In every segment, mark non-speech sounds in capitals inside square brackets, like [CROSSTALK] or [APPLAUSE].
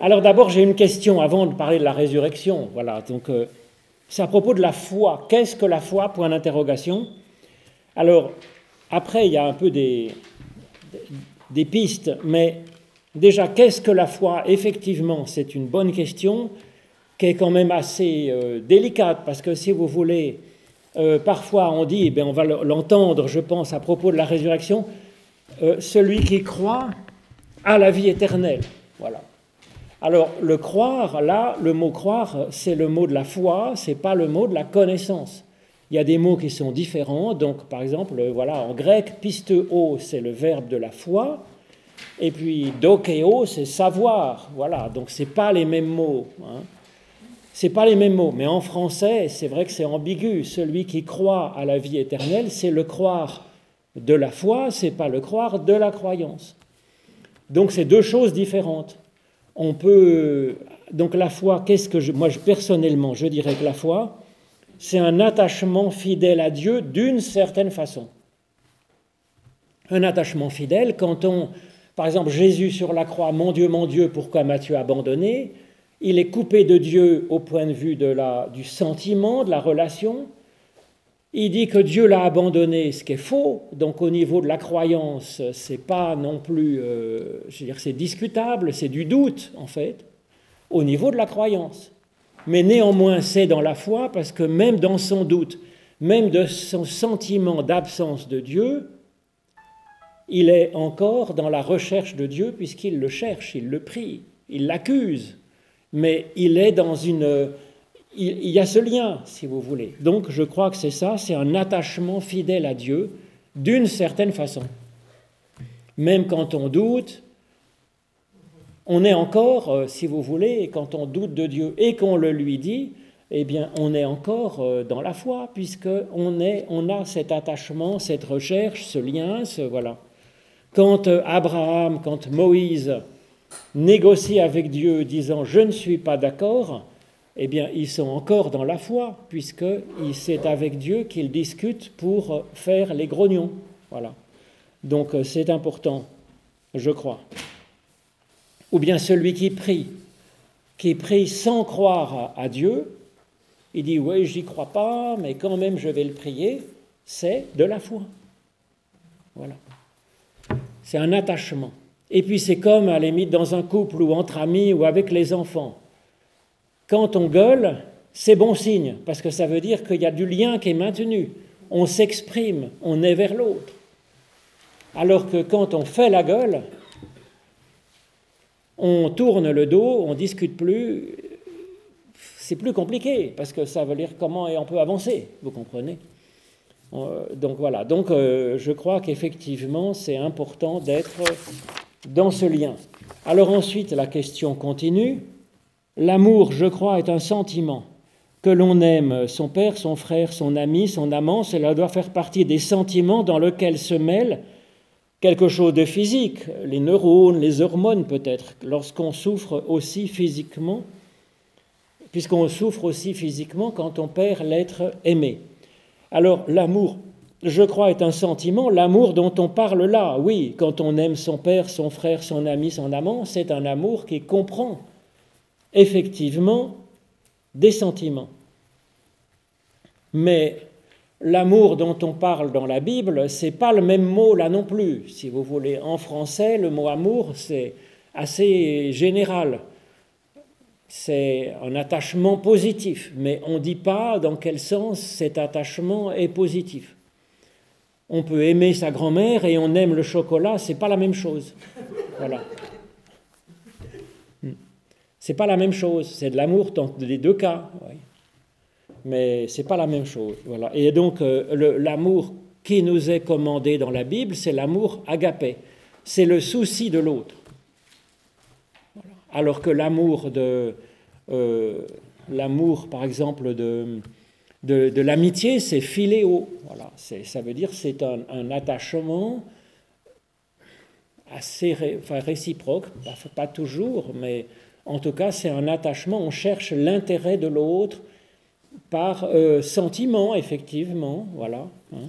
Alors d'abord, j'ai une question avant de parler de la résurrection. Voilà, donc euh, c'est à propos de la foi. Qu'est-ce que la foi? Point d'interrogation. Alors, après, il y a un peu des, pistes, mais déjà, qu'est-ce que la foi? Effectivement, c'est une bonne question qui est quand même assez euh, délicate, parce que si vous voulez, euh, parfois on dit, eh on va l'entendre, je pense, à propos de la résurrection, celui qui croit a la vie éternelle. Voilà. Alors, le croire, là, le mot croire, c'est le mot de la foi, c'est pas le mot de la connaissance. Il y a des mots qui sont différents. Donc, par exemple, voilà, en grec, pisteo, c'est le verbe de la foi. Et puis, dokeo, c'est savoir. Voilà, donc c'est pas les mêmes mots. Hein. C'est pas les mêmes mots, mais en français, c'est vrai que c'est ambigu. Celui qui croit à la vie éternelle, c'est le croire de la foi, c'est pas le croire de la croyance. Donc, c'est deux choses différentes. On peut donc la foi, qu'est-ce que moi personnellement, je dirais que la foi, c'est un attachement fidèle à Dieu d'une certaine façon. Un attachement fidèle, quand on, par exemple, Jésus sur la croix, mon Dieu, mon Dieu, pourquoi m'as-tu abandonné? Il est coupé de Dieu au point de vue du sentiment, de la relation. Il dit que Dieu l'a abandonné, ce qui est faux. Donc au niveau de la croyance, c'est pas non plus, euh, je veux dire, c'est discutable, c'est du doute en fait. Au niveau de la croyance mais néanmoins c'est dans la foi parce que même dans son doute, même de son sentiment d'absence de Dieu, il est encore dans la recherche de Dieu puisqu'il le cherche, il le prie, il l'accuse, mais il est dans une... Il, y a ce lien, si vous voulez. Donc je crois que c'est ça, c'est un attachement fidèle à Dieu d'une certaine façon. Même quand on doute, on est encore, euh, si vous voulez, quand on doute de Dieu et qu'on le lui dit, eh bien, on est encore euh, dans la foi, puisqu'on on a cet attachement, cette recherche, ce lien, ce, voilà. Quand euh, Abraham, quand Moïse négocie avec Dieu disant je ne suis pas d'accord, eh bien, ils sont encore dans la foi, puisque c'est avec Dieu qu'ils discutent pour faire les grognons. Voilà. Donc, c'est important, je crois ou bien celui qui prie, qui prie sans croire à, Dieu, il dit oui, j'y crois pas, mais quand même je vais le prier, c'est de la foi. Voilà. C'est un attachement. Et puis c'est comme à la dans un couple ou entre amis ou avec les enfants. Quand on gueule, c'est bon signe, parce que ça veut dire qu'il y a du lien qui est maintenu. On s'exprime, on est vers l'autre. Alors que quand on fait la gueule, on tourne le dos, on discute plus, c'est plus compliqué parce que ça veut dire comment on peut avancer, vous comprenez? Euh, Donc voilà, donc euh, je crois qu'effectivement c'est important d'être dans ce lien. Alors ensuite la question continue. L'amour, je crois, est un sentiment. Que l'on aime son père, son frère, son ami, son amant, cela doit faire partie des sentiments dans lesquels se mêlent quelque chose de physique, les neurones, les hormones peut-être, lorsqu'on souffre aussi physiquement, puisqu'on souffre aussi physiquement quand on perd l'être aimé. Alors l'amour, je crois, est un sentiment, l'amour dont on parle là, oui, quand on aime son père, son frère, son ami, son amant, c'est un amour qui comprend effectivement des sentiments. Mais L'amour dont on parle dans la Bible, c'est pas le même mot là non plus. Si vous voulez, en français, le mot amour, c'est assez général. C'est un attachement positif, mais on ne dit pas dans quel sens cet attachement est positif. On peut aimer sa grand-mère et on aime le chocolat, c'est pas la même chose. Voilà. C'est pas la même chose, c'est de l'amour dans les deux cas mais ce n'est pas la même chose. Voilà. Et donc, euh, l'amour qui nous est commandé dans la Bible, c'est l'amour agapé. C'est le souci de l'autre. Alors que l'amour de. Euh, l'amour, par exemple, de, de, l'amitié, c'est philéo. Voilà. Ça veut dire c'est un, attachement assez réciproque, pas toujours, mais en tout cas, c'est un attachement, on cherche l'intérêt de l'autre par euh, sentiment, effectivement, voilà. Hein.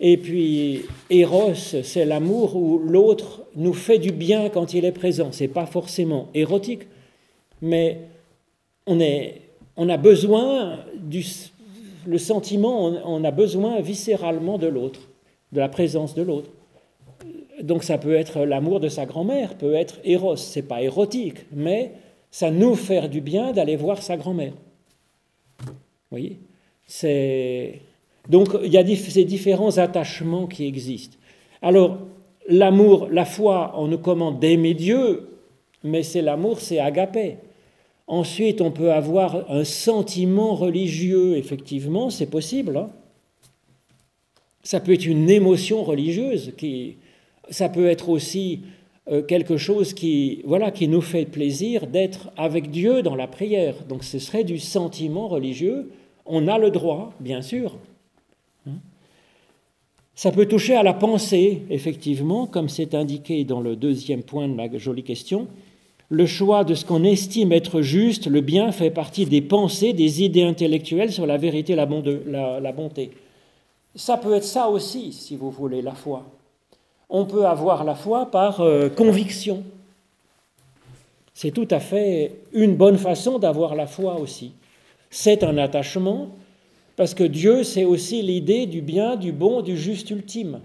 Et puis, Eros, c'est l'amour où l'autre nous fait du bien quand il est présent. C'est pas forcément érotique, mais on, est, on a besoin du le sentiment, on, a besoin viscéralement de l'autre, de la présence de l'autre. Donc ça peut être l'amour de sa grand-mère, peut être éros, c'est pas érotique, mais ça nous fait du bien d'aller voir sa grand-mère. Vous voyez? C'est donc il y a ces différents attachements qui existent. Alors l'amour, la foi, on nous commande d'aimer Dieu, mais c'est l'amour, c'est agapé. Ensuite, on peut avoir un sentiment religieux, effectivement, c'est possible. Hein. ça peut être une émotion religieuse, qui, ça peut être aussi quelque chose qui, voilà, qui nous fait plaisir d'être avec Dieu dans la prière. Donc ce serait du sentiment religieux. On a le droit, bien sûr. Hein? Ça peut toucher à la pensée, effectivement, comme c'est indiqué dans le deuxième point de ma jolie question. Le choix de ce qu'on estime être juste, le bien, fait partie des pensées, des idées intellectuelles sur la vérité, la, bonté. Ça peut être ça aussi, si vous voulez, la foi. On peut avoir la foi par euh, conviction. C'est tout à fait une bonne façon d'avoir la foi aussi. C'est un attachement, parce que Dieu, c'est aussi l'idée du bien, du bon, du juste ultime.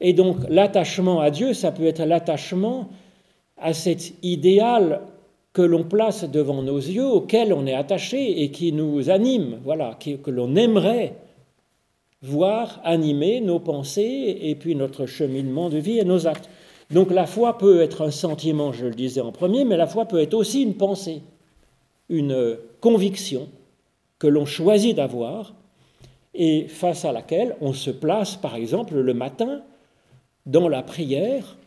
Et donc l'attachement à Dieu, ça peut être l'attachement à cet idéal que l'on place devant nos yeux, auquel on est attaché et qui nous anime, voilà, que l'on aimerait voir animer nos pensées et puis notre cheminement de vie et nos actes. Donc la foi peut être un sentiment, je le disais en premier, mais la foi peut être aussi une pensée, une conviction que l'on choisit d'avoir et face à laquelle on se place, par exemple, le matin dans la prière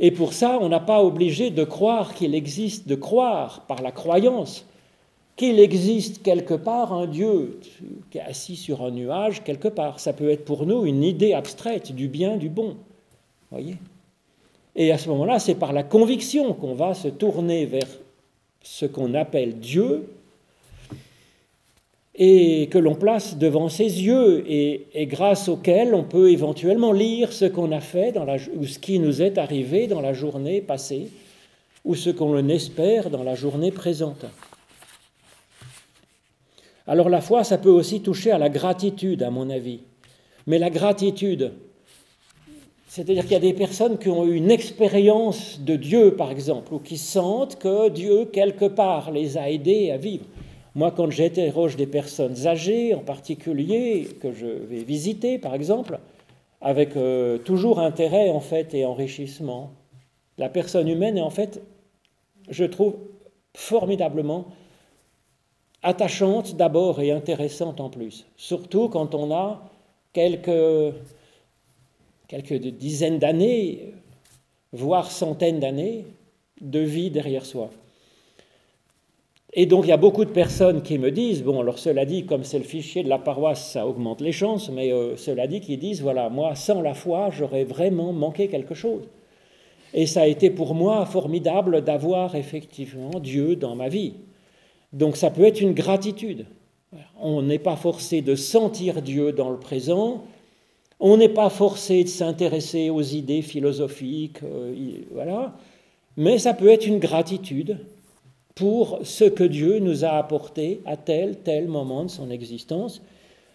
et pour ça, on n'a pas obligé de croire qu'il existe, de croire par la croyance qu'il existe quelque part un Dieu qui est assis sur un nuage quelque part. Ça peut être pour nous une idée abstraite du bien, du bon. Voyez? Et à ce moment-là, c'est par la conviction qu'on va se tourner vers ce qu'on appelle Dieu, et que l'on place devant ses yeux et, grâce auquel on peut éventuellement lire ce qu'on a fait ou ce qui nous est arrivé dans la journée passée ou ce qu'on espère dans la journée présente. Alors la foi, ça peut aussi toucher à la gratitude, à mon avis. Mais la gratitude, c'est-à-dire qu'il y a des personnes qui ont eu une expérience de Dieu, par exemple, ou qui sentent que Dieu, quelque part, les a aidés à vivre. Moi, quand j'interroge des personnes âgées, en particulier, que je vais visiter, par exemple, avec euh, toujours intérêt, en fait, et enrichissement, la personne humaine est, en fait, je trouve, formidablement attachante d'abord et intéressante en plus. Surtout quand on a quelques, quelques dizaines d'années, voire centaines d'années de vie derrière soi. Et donc il y a beaucoup de personnes qui me disent, bon alors cela dit, comme c'est le fichier de la paroisse, ça augmente les chances, mais euh, cela dit qui disent, voilà, moi sans la foi, j'aurais vraiment manqué quelque chose. Et ça a été pour moi formidable d'avoir effectivement Dieu dans ma vie. Donc ça peut être une gratitude. On n'est pas forcé de sentir Dieu dans le présent, on n'est pas forcé de s'intéresser aux idées philosophiques, euh, voilà, mais ça peut être une gratitude pour ce que Dieu nous a apporté à tel, tel moment de son existence.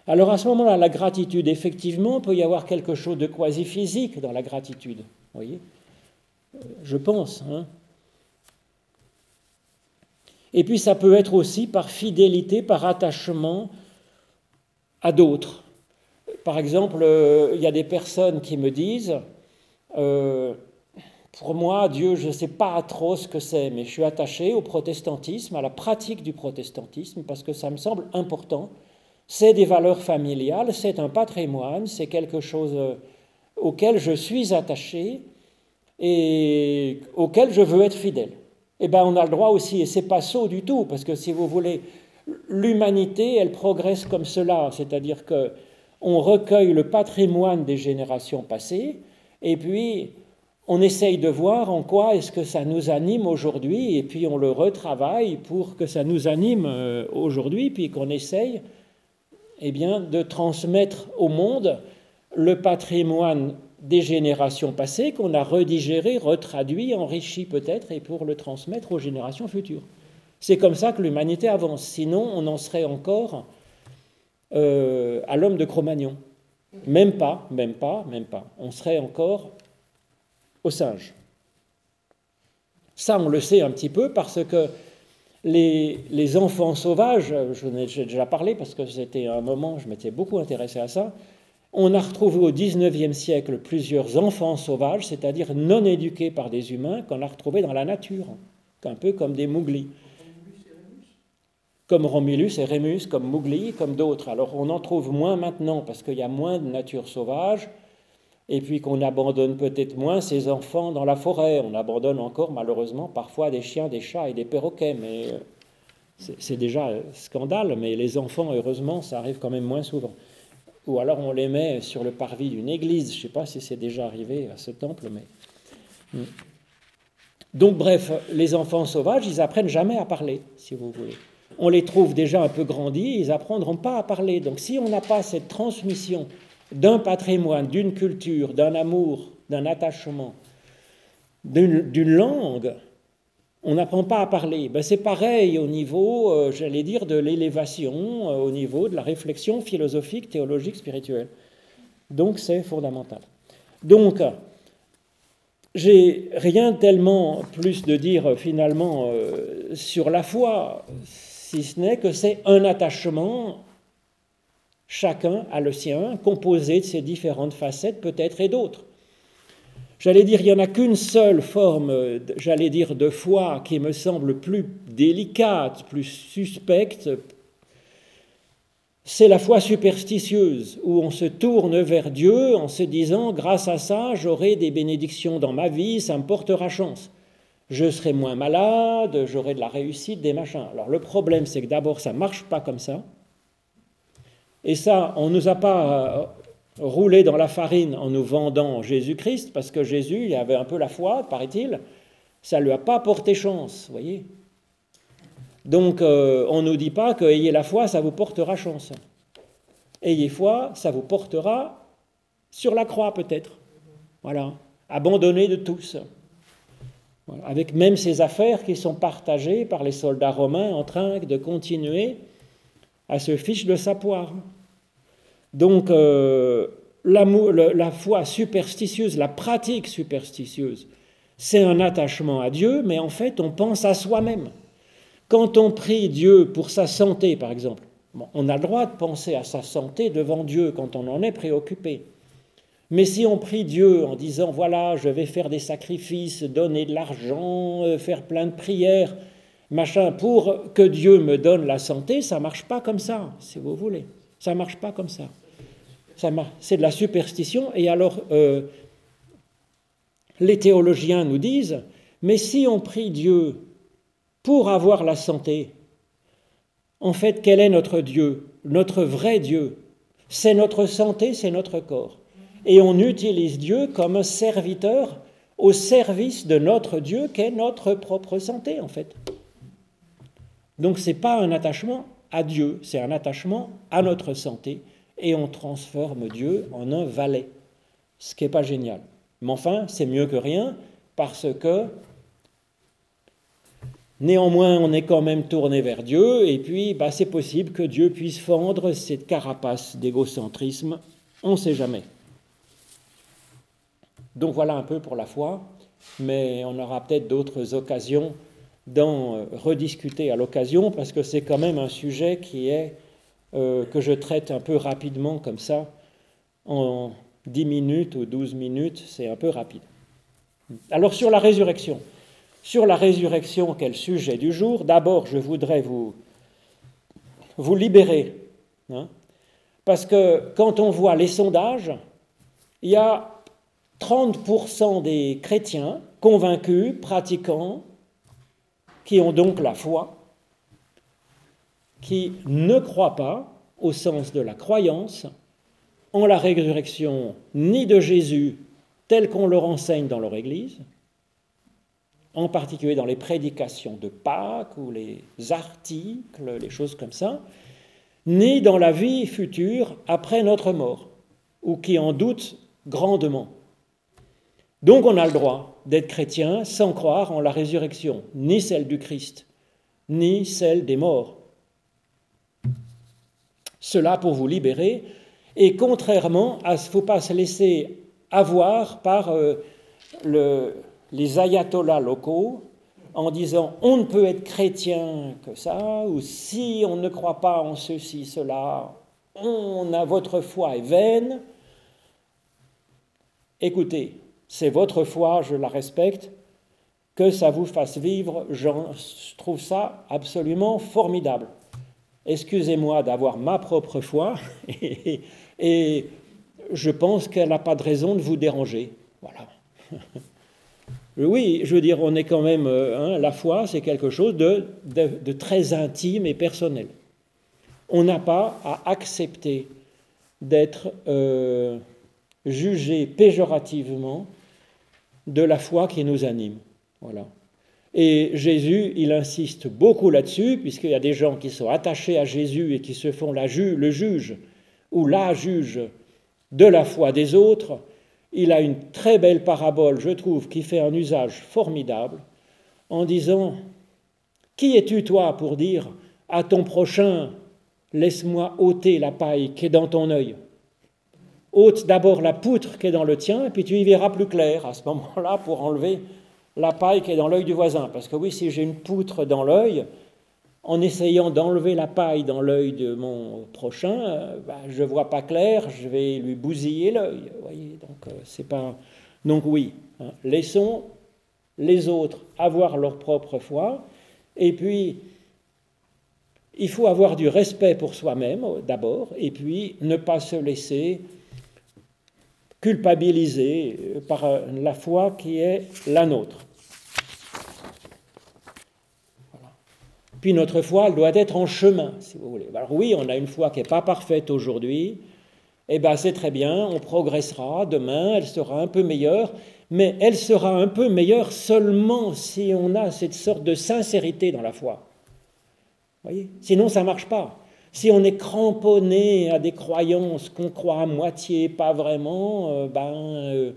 Alors à ce moment-là, la gratitude, effectivement, peut y avoir quelque chose de quasi physique dans la gratitude. voyez Je pense. Hein Et puis ça peut être aussi par fidélité, par attachement à d'autres. Par exemple, euh, il y a des personnes qui me disent, euh, pour moi, Dieu, je ne sais pas trop ce que c'est, mais je suis attaché au protestantisme, à la pratique du protestantisme, parce que ça me semble important. C'est des valeurs familiales, c'est un patrimoine, c'est quelque chose euh, auquel je suis attaché et auquel je veux être fidèle. Eh bien, on a le droit aussi, et c'est pas saut du tout, parce que si vous voulez, l'humanité, elle progresse comme cela, c'est-à-dire que on recueille le patrimoine des générations passées, et puis on essaye de voir en quoi est-ce que ça nous anime aujourd'hui, et puis on le retravaille pour que ça nous anime euh, aujourd'hui, puis qu'on essaye eh bien, de transmettre au monde le patrimoine des générations passées qu'on a redigéré, retraduit, enrichi peut-être, et pour le transmettre aux générations futures. C'est comme ça que l'humanité avance. Sinon, on en serait encore euh, à l'homme de Cro-Magnon. Même pas, même pas, même pas. On serait encore au singe. Ça, on le sait un petit peu parce que les, enfants sauvages, je ai déjà parlé parce que c'était un moment, je m'étais beaucoup intéressé à ça, on a retrouvé au XIXe siècle plusieurs enfants sauvages, c'est-à-dire non éduqués par des humains, qu'on a retrouvés dans la nature, un peu comme des mouglis. Comme Romulus et Rémus, comme Mougli, comme d'autres. Alors on en trouve moins maintenant parce qu'il y a moins de nature sauvage, et puis qu'on abandonne peut-être moins ses enfants dans la forêt. On abandonne encore malheureusement parfois des chiens, des chats et des perroquets, mais euh, c'est déjà un scandale, mais les enfants, heureusement, ça arrive quand même moins souvent ou alors on les met sur le parvis d'une église. Je ne sais pas si c'est déjà arrivé à ce temple, mais. Hmm. Donc, bref, les enfants sauvages, ils apprennent jamais à parler, si vous voulez. On les trouve déjà un peu grandis, ils apprendront pas à parler. Donc, si on n'a pas cette transmission d'un patrimoine, d'une culture, d'un amour, d'un attachement, d'une langue, on n'apprend pas à parler. Ben, c'est pareil au niveau, euh, j'allais dire, de l'élévation, euh, au niveau de la réflexion philosophique, théologique, spirituelle. Donc c'est fondamental. Donc, j'ai rien tellement plus de dire euh, finalement sur la foi, si ce n'est que c'est un attachement, chacun a le sien, composé de ses différentes facettes peut-être et d'autres. J'allais dire, il n'y en a qu'une seule forme, j'allais dire, de foi qui me semble plus délicate, plus suspecte, c'est la foi superstitieuse, où on se tourne vers Dieu en se disant, grâce à ça, j'aurai des bénédictions dans ma vie, ça me portera chance. Je serai moins malade, j'aurai de la réussite, des machins. Alors le problème, c'est que d'abord, ça ne marche pas comme ça. Et ça, on ne nous a pas rouler dans la farine en nous vendant Jésus-Christ, parce que Jésus, il avait un peu la foi, paraît-il, ça ne lui a pas porté chance, voyez. Donc euh, on ne nous dit pas que ayez la foi, ça vous portera chance. Ayez foi, ça vous portera sur la croix peut-être. Voilà, abandonné de tous. Avec même ces affaires qui sont partagées par les soldats romains en train de continuer à se fiche de sa poire. Donc, euh, la foi superstitieuse, la pratique superstitieuse, c'est un attachement à Dieu, mais en fait, on pense à soi-même. Quand on prie Dieu pour sa santé, par exemple, on a le droit de penser à sa santé devant Dieu quand on en est préoccupé. Mais si on prie Dieu en disant, voilà, je vais faire des sacrifices, donner de l'argent, euh, faire plein de prières, machin, pour que Dieu me donne la santé, ça marche pas comme ça, si vous voulez. Ça ne marche pas comme ça. C'est de la superstition. Et alors, euh, les théologiens nous disent, mais si on prie Dieu pour avoir la santé, en fait, quel est notre Dieu? Notre vrai Dieu C'est notre santé, c'est notre corps. Et on utilise Dieu comme un serviteur au service de notre Dieu qu'est notre propre santé, en fait. Donc ce n'est pas un attachement à Dieu, c'est un attachement à notre santé, et on transforme Dieu en un valet, ce qui n'est pas génial. Mais enfin, c'est mieux que rien, parce que néanmoins, on est quand même tourné vers Dieu, et puis bah, c'est possible que Dieu puisse fendre cette carapace d'égocentrisme, on ne sait jamais. Donc voilà un peu pour la foi, mais on aura peut-être d'autres occasions d'en euh, rediscuter à l'occasion, parce que c'est quand même un sujet qui est, euh, que je traite un peu rapidement comme ça, en 10 minutes ou 12 minutes, c'est un peu rapide. Alors sur la résurrection. Sur la résurrection, quel sujet du jour? D'abord, je voudrais vous, vous libérer. Hein, parce que quand on voit les sondages, il y a 30% des chrétiens convaincus, pratiquants, qui ont donc la foi, qui ne croient pas, au sens de la croyance, en la résurrection ni de Jésus tel qu'on le renseigne dans leur Église, en particulier dans les prédications de Pâques ou les articles, les choses comme ça, ni dans la vie future après notre mort, ou qui en doutent grandement. Donc on a le droit d'être chrétien sans croire en la résurrection, ni celle du Christ, ni celle des morts. Cela pour vous libérer, et contrairement à ce ne faut pas se laisser avoir par euh, les ayatollahs locaux en disant on ne peut être chrétien que ça, ou si on ne croit pas en ceci, cela, on a votre foi est vaine. Écoutez, c'est votre foi, je la respecte, que ça vous fasse vivre, je trouve ça absolument formidable. Excusez-moi d'avoir ma propre foi, [LAUGHS] et, je pense qu'elle n'a pas de raison de vous déranger. Voilà. [LAUGHS] Oui, je veux dire, on est quand même. Euh, hein, la foi, c'est quelque chose de, très intime et personnel. On n'a pas à accepter d'être euh, jugé péjorativement de la foi qui nous anime. Voilà. Et Jésus, il insiste beaucoup là-dessus, puisqu'il y a des gens qui sont attachés à Jésus et qui se font la le juge ou la juge de la foi des autres. Il a une très belle parabole, je trouve, qui fait un usage formidable, en disant Qui es-tu, toi, pour dire à ton prochain Laisse-moi ôter la paille qui est dans ton œil? Ôte d'abord la poutre qui est dans le tien, et puis tu y verras plus clair à ce moment-là pour enlever la paille qui est dans l'œil du voisin. Parce que oui, si j'ai une poutre dans l'œil, en essayant d'enlever la paille dans l'œil de mon prochain, euh, bah, je ne vois pas clair, je vais lui bousiller l'œil. Donc euh, pas. Donc oui, hein, laissons les autres avoir leur propre foi, et puis il faut avoir du respect pour soi-même d'abord, et puis ne pas se laisser culpabilisé par la foi qui est la nôtre. Puis notre foi, elle doit être en chemin, si vous voulez. Alors oui, on a une foi qui n'est pas parfaite aujourd'hui. Eh bien, c'est très bien, on progressera. Demain, elle sera un peu meilleure. Mais elle sera un peu meilleure seulement si on a cette sorte de sincérité dans la foi. Voyez? Sinon, ça ne marche pas. Si on est cramponné à des croyances qu'on croit à moitié, pas vraiment, euh, ben, euh,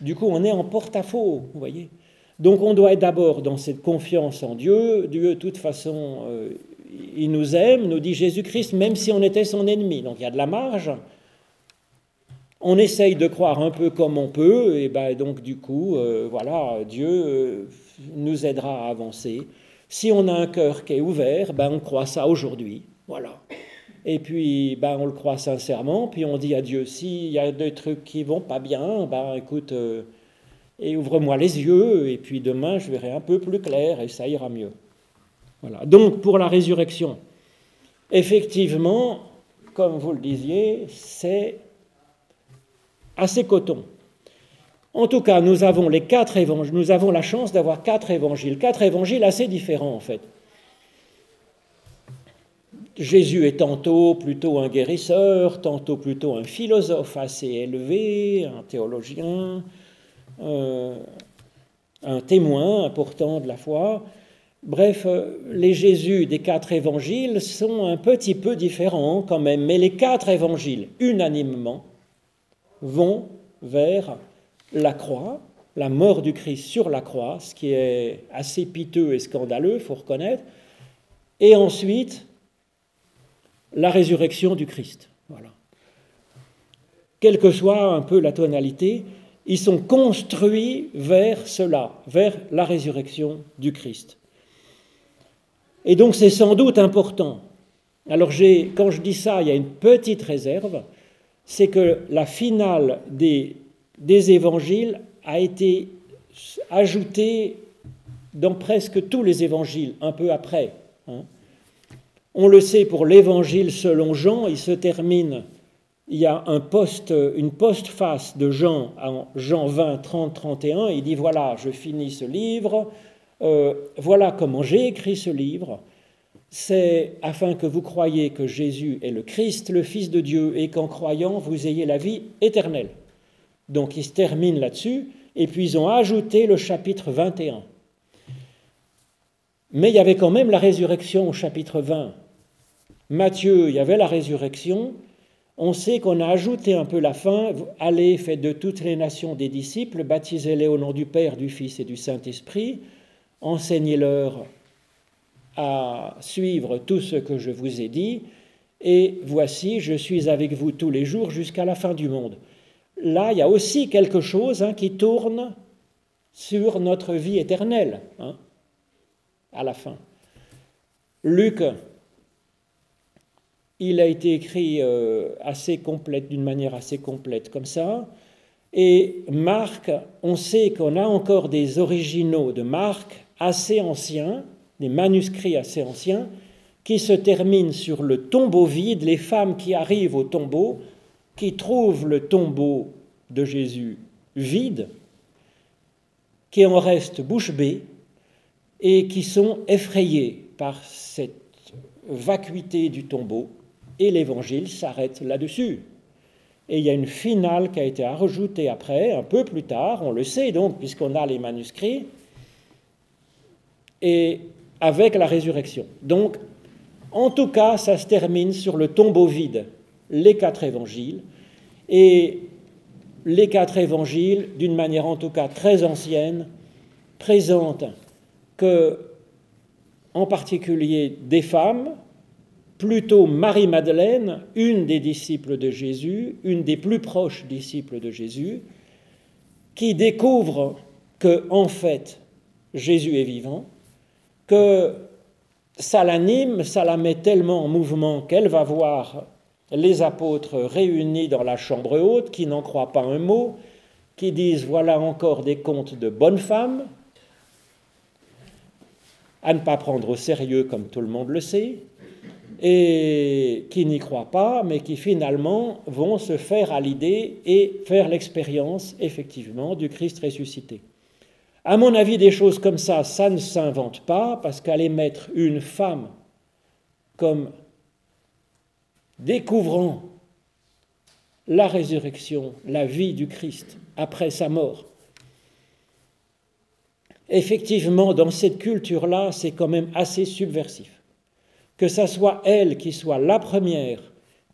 du coup, on est en porte-à-faux, vous voyez. Donc, on doit être d'abord dans cette confiance en Dieu. Dieu, de toute façon, euh, il nous aime, nous dit Jésus-Christ, même si on était son ennemi. Donc, il y a de la marge. On essaye de croire un peu comme on peut, et ben, donc, du coup, voilà, Dieu nous aidera à avancer. Si on a un cœur qui est ouvert, ben, on croit ça aujourd'hui. Voilà. Et puis, ben, on le croit sincèrement, puis on dit à Dieu, s'il y a des trucs qui vont pas bien, ben, écoute, euh, et ouvre-moi les yeux, et puis demain, je verrai un peu plus clair, et ça ira mieux. Voilà. Donc, pour la résurrection, effectivement, comme vous le disiez, c'est assez coton. En tout cas, nous avons les quatre évangiles, nous avons la chance d'avoir quatre évangiles, quatre évangiles assez différents en fait. Jésus est tantôt plutôt un guérisseur, tantôt plutôt un philosophe assez élevé, un théologien, un témoin important de la foi. Bref, euh, les Jésus des quatre évangiles sont un petit peu différents quand même, mais les quatre évangiles, unanimement, vont vers la croix, la mort du Christ sur la croix, ce qui est assez piteux et scandaleux, il faut reconnaître, et ensuite la résurrection du Christ. Voilà. Quelle que soit un peu la tonalité, ils sont construits vers cela, vers la résurrection du Christ. Et donc c'est sans doute important. Alors quand je dis ça, il y a une petite réserve, c'est que la finale des, des évangiles a été ajoutée dans presque tous les évangiles, un peu après. Hein. On le sait pour l'évangile selon Jean, il se termine, il y a un post, une postface de Jean en Jean 20, 30, 31, il dit voilà, je finis ce livre, euh, voilà comment j'ai écrit ce livre, c'est afin que vous croyiez que Jésus est le Christ, le Fils de Dieu, et qu'en croyant, vous ayez la vie éternelle. Donc il se termine là-dessus, et puis ils ont ajouté le chapitre 21. Mais il y avait quand même la résurrection au chapitre 20. Matthieu, il y avait la résurrection. On sait qu'on a ajouté un peu la fin, allez, faites de toutes les nations des disciples, baptisez-les au nom du Père, du Fils et du Saint-Esprit, enseignez-leur à suivre tout ce que je vous ai dit, et voici, je suis avec vous tous les jours jusqu'à la fin du monde. Là, il y a aussi quelque chose hein, qui tourne sur notre vie éternelle, hein, à la fin. Luc il a été écrit euh, assez complète, d'une manière assez complète comme ça. Et Marc, on sait qu'on a encore des originaux de Marc assez anciens, des manuscrits assez anciens, qui se terminent sur le tombeau vide, les femmes qui arrivent au tombeau, qui trouvent le tombeau de Jésus vide, qui en restent bouche bée et qui sont effrayées par cette vacuité du tombeau et l'évangile s'arrête là-dessus. Et il y a une finale qui a été rajoutée après, un peu plus tard, on le sait donc, puisqu'on a les manuscrits, et avec la résurrection. Donc, en tout cas, ça se termine sur le tombeau vide, les quatre évangiles, et les quatre évangiles, d'une manière en tout cas très ancienne, présentent que, en particulier des femmes, plutôt Marie-Madeleine, une des disciples de Jésus, une des plus proches disciples de Jésus, qui découvre que, en fait, Jésus est vivant, que ça l'anime, ça la met tellement en mouvement qu'elle va voir les apôtres réunis dans la chambre haute, qui n'en croient pas un mot, qui disent voilà encore des contes de bonnes femmes, à ne pas prendre au sérieux comme tout le monde le sait, et qui n'y croient pas, mais qui finalement vont se faire à l'idée et faire l'expérience effectivement du Christ ressuscité. À mon avis, des choses comme ça, ça ne s'invente pas, parce qu'aller mettre une femme comme découvrant la résurrection, la vie du Christ après sa mort, effectivement, dans cette culture-là, c'est quand même assez subversif que ça soit elle qui soit la première,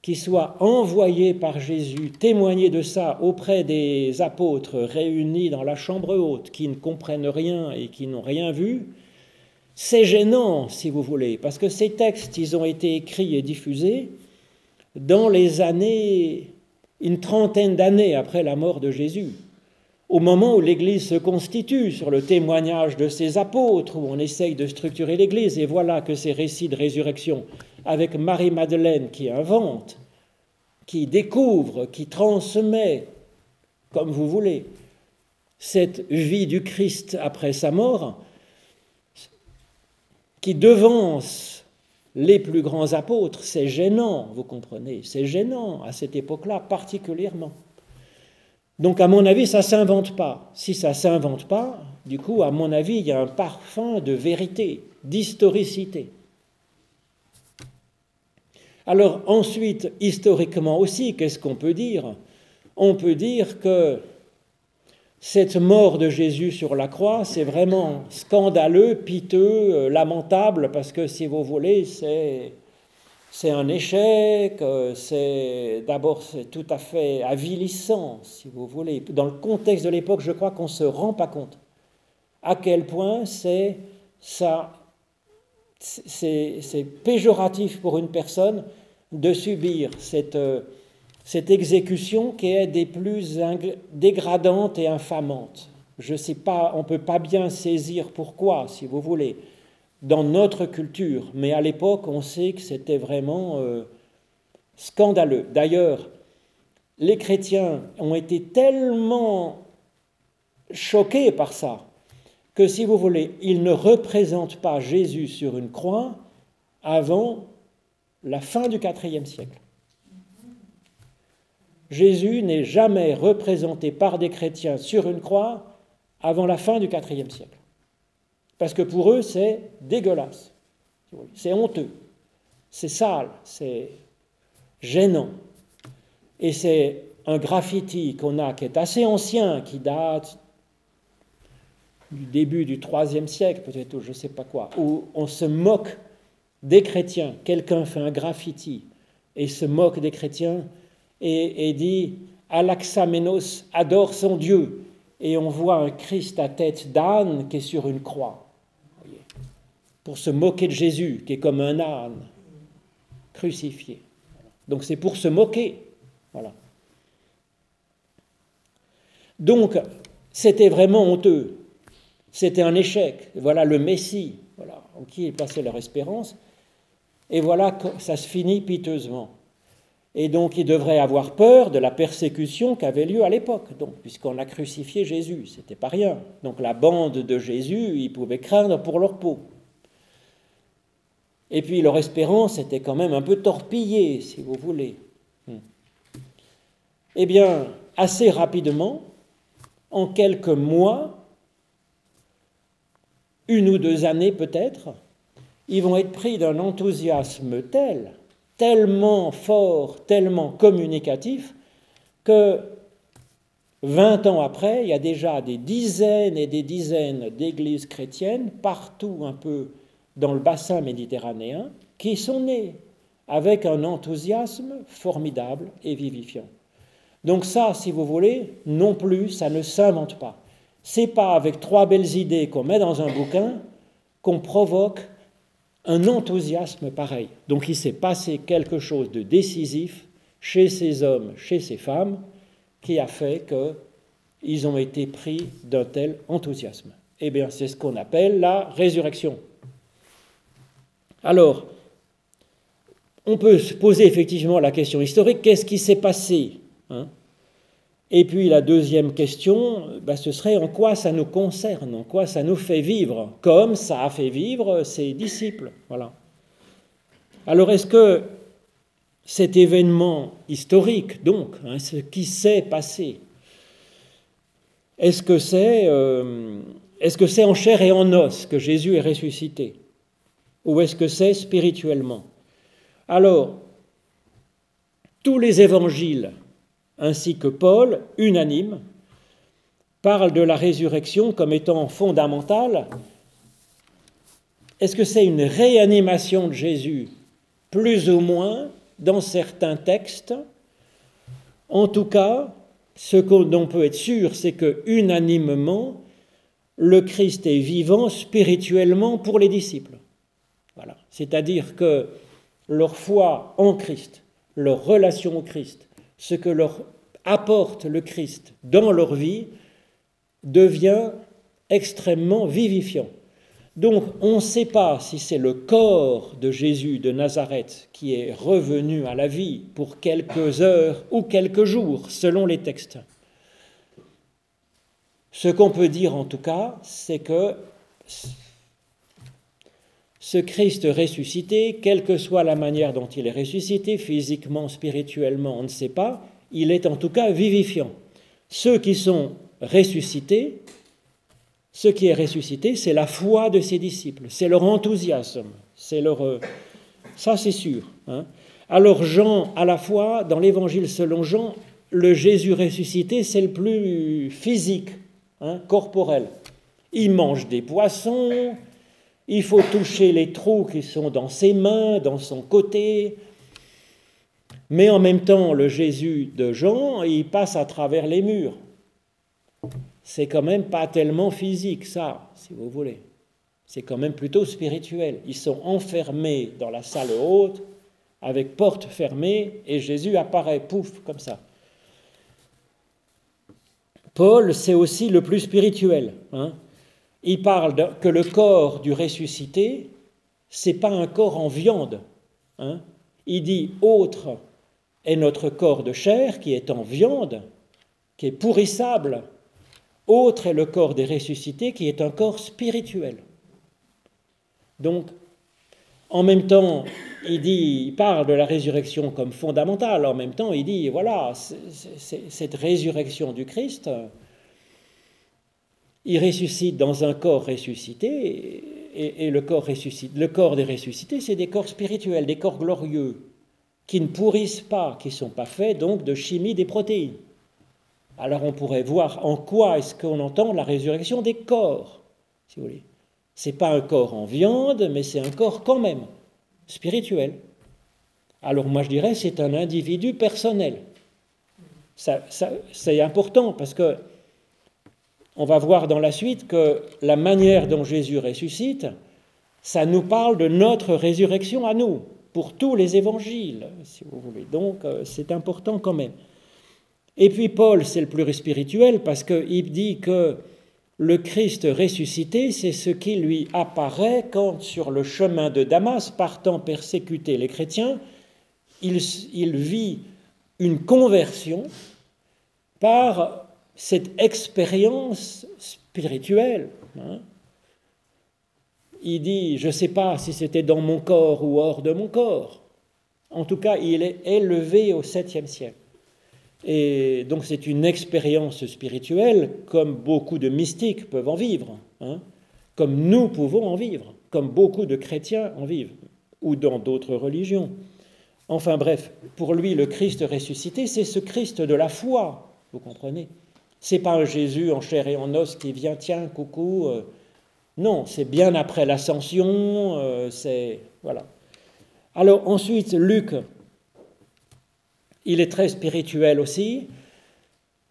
qui soit envoyée par Jésus témoigner de ça auprès des apôtres réunis dans la chambre haute, qui ne comprennent rien et qui n'ont rien vu, c'est gênant, si vous voulez, parce que ces textes, ils ont été écrits et diffusés dans les années, une trentaine d'années après la mort de Jésus au moment où l'Église se constitue sur le témoignage de ses apôtres, où on essaye de structurer l'Église, et voilà que ces récits de résurrection, avec Marie-Madeleine qui invente, qui découvre, qui transmet, comme vous voulez, cette vie du Christ après sa mort, qui devance les plus grands apôtres, c'est gênant, vous comprenez, c'est gênant à cette époque-là particulièrement. Donc, à mon avis, ça ne s'invente pas. Si ça ne s'invente pas, du coup, à mon avis, il y a un parfum de vérité, d'historicité. Alors ensuite, historiquement aussi, qu'est-ce qu'on peut dire? On peut dire que cette mort de Jésus sur la croix, c'est vraiment scandaleux, piteux, euh, lamentable, parce que si vous voulez, c'est c'est un échec, euh, c'est d'abord c'est tout à fait avilissant, si vous voulez. Dans le contexte de l'époque, je crois qu'on ne se rend pas compte à quel point c'est c'est péjoratif pour une personne de subir cette, euh, cette exécution qui est des plus dégradantes et infamantes. Je sais pas, on ne peut pas bien saisir pourquoi, si vous voulez dans notre culture, mais à l'époque, on sait que c'était vraiment euh, scandaleux. D'ailleurs, les chrétiens ont été tellement choqués par ça que, si vous voulez, ils ne représentent pas Jésus sur une croix avant la fin du IVe siècle. Jésus n'est jamais représenté par des chrétiens sur une croix avant la fin du IVe siècle. Parce que pour eux, c'est dégueulasse, c'est honteux, c'est sale, c'est gênant. Et c'est un graffiti qu'on a qui est assez ancien, qui date du début du IIIe siècle, peut-être, je ne sais pas quoi, où on se moque des chrétiens. Quelqu'un fait un graffiti et se moque des chrétiens. et, dit Alaxamenos adore son Dieu. Et on voit un Christ à tête d'âne qui est sur une croix. Pour se moquer de Jésus, qui est comme un âne crucifié. Donc c'est pour se moquer. Voilà. Donc, c'était vraiment honteux. C'était un échec. Voilà le Messie, voilà, en qui ils plaçaient leur espérance. Et voilà que ça se finit piteusement. Et donc, ils devraient avoir peur de la persécution qui avait lieu à l'époque, donc, puisqu'on a crucifié Jésus. C'était pas rien. Donc, la bande de Jésus, ils pouvaient craindre pour leur peau. Et puis, leur espérance était quand même un peu torpillée, si vous voulez. Hmm. Eh bien, assez rapidement, en quelques mois, une ou deux années peut-être, ils vont être pris d'un enthousiasme tel, tellement fort, tellement communicatif, que 20 ans après, il y a déjà des dizaines et des dizaines d'églises chrétiennes partout un peu dans le bassin méditerranéen qui sont nées avec un enthousiasme formidable et vivifiant. Donc ça, si vous voulez, non plus, ça ne s'invente pas. C'est pas avec trois belles idées qu'on met dans un bouquin qu'on provoque un enthousiasme pareil. Donc il s'est passé quelque chose de décisif chez ces hommes, chez ces femmes, qui a fait qu'ils ont été pris d'un tel enthousiasme. Eh bien, c'est ce qu'on appelle la résurrection. Alors, on peut se poser effectivement la question historique, qu'est-ce qui s'est passé Hein? et puis la deuxième question, bah, ce serait en quoi ça nous concerne, en quoi ça nous fait vivre, comme ça a fait vivre ses disciples. Voilà. Alors est-ce que cet événement historique, donc, hein, ce qui s'est passé, euh, est-ce que c'est en chair et en os que Jésus est ressuscité? Ou est-ce que c'est spirituellement? Alors, tous les évangiles ainsi que Paul, unanime, parle de la résurrection comme étant fondamentale. Est-ce que c'est une réanimation de Jésus Plus ou moins, dans certains textes? En tout cas, ce dont on peut être sûr, c'est que unanimement, le Christ est vivant spirituellement pour les disciples. C'est-à-dire que leur foi en Christ, leur relation au Christ, ce que leur apporte le Christ dans leur vie devient extrêmement vivifiant. Donc on ne sait pas si c'est le corps de Jésus de Nazareth qui est revenu à la vie pour quelques heures ou quelques jours, selon les textes. Ce qu'on peut dire en tout cas, c'est que ce Christ ressuscité, quelle que soit la manière dont il est ressuscité, physiquement, spirituellement, on ne sait pas, il est en tout cas vivifiant. Ceux qui sont ressuscités, ce qui est ressuscité, c'est la foi de ses disciples, c'est leur enthousiasme, c'est leur... Euh, ça c'est sûr. Hein. Alors Jean, à la fois, dans l'évangile selon Jean, le Jésus ressuscité, c'est le plus physique, hein, corporel. Il mange des poissons, il faut toucher les trous qui sont dans ses mains, dans son côté. Mais en même temps, le Jésus de Jean, il passe à travers les murs. C'est quand même pas tellement physique, ça, si vous voulez. C'est quand même plutôt spirituel. Ils sont enfermés dans la salle haute, avec porte fermée, et Jésus apparaît, pouf, comme ça. Paul, c'est aussi le plus spirituel. Hein il parle que le corps du ressuscité, c'est pas un corps en viande. Hein. Il dit autre est notre corps de chair qui est en viande, qui est pourrissable. Autre est le corps des ressuscités qui est un corps spirituel. Donc, en même temps, il dit, il parle de la résurrection comme fondamentale. En même temps, il dit, voilà, cette résurrection du Christ, il ressuscite dans un corps ressuscité, et, le, corps le corps des ressuscités, c'est des corps spirituels, des corps glorieux, qui ne pourrissent pas, qui ne sont pas faits donc de chimie des protéines. Alors on pourrait voir en quoi est-ce qu'on entend la résurrection des corps, si vous voulez. C'est pas un corps en viande, mais c'est un corps quand même spirituel. Alors moi je dirais c'est un individu personnel. c'est important parce que on va voir dans la suite que la manière dont Jésus ressuscite, ça nous parle de notre résurrection à nous, pour tous les évangiles, si vous voulez. Donc euh, c'est important quand même. Et puis Paul, c'est le plus spirituel parce qu'il dit que le Christ ressuscité, c'est ce qui lui apparaît quand, sur le chemin de Damas, partant persécuter les chrétiens, il, il vit une conversion par cette expérience spirituelle. Hein. Il dit, je ne sais pas si c'était dans mon corps ou hors de mon corps. En tout cas, il est élevé au septième siècle. Et donc c'est une expérience spirituelle comme beaucoup de mystiques peuvent en vivre, hein, comme nous pouvons en vivre, comme beaucoup de chrétiens en vivent, ou dans d'autres religions. Enfin bref, pour lui, le Christ ressuscité, c'est ce Christ de la foi, vous comprenez C'est pas un Jésus en chair et en os qui vient, tiens, coucou. Euh. non, c'est bien après l'ascension, euh, c'est. Voilà. Alors ensuite, Luc il est très spirituel aussi.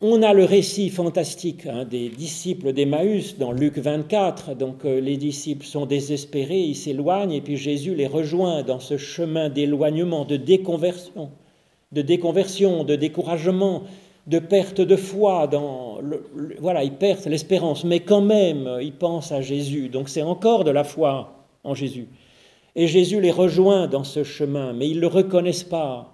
On a le récit fantastique hein, des disciples d'Emmaüs dans Luc 24. Donc euh, les disciples sont désespérés, ils s'éloignent, et puis Jésus les rejoint dans ce chemin d'éloignement, de déconversion, de déconversion, de découragement, de perte de foi. Dans voilà, ils perdent l'espérance, mais quand même, ils pensent à Jésus. Donc c'est encore de la foi en Jésus. Et Jésus les rejoint dans ce chemin, mais ils ne le reconnaissent pas.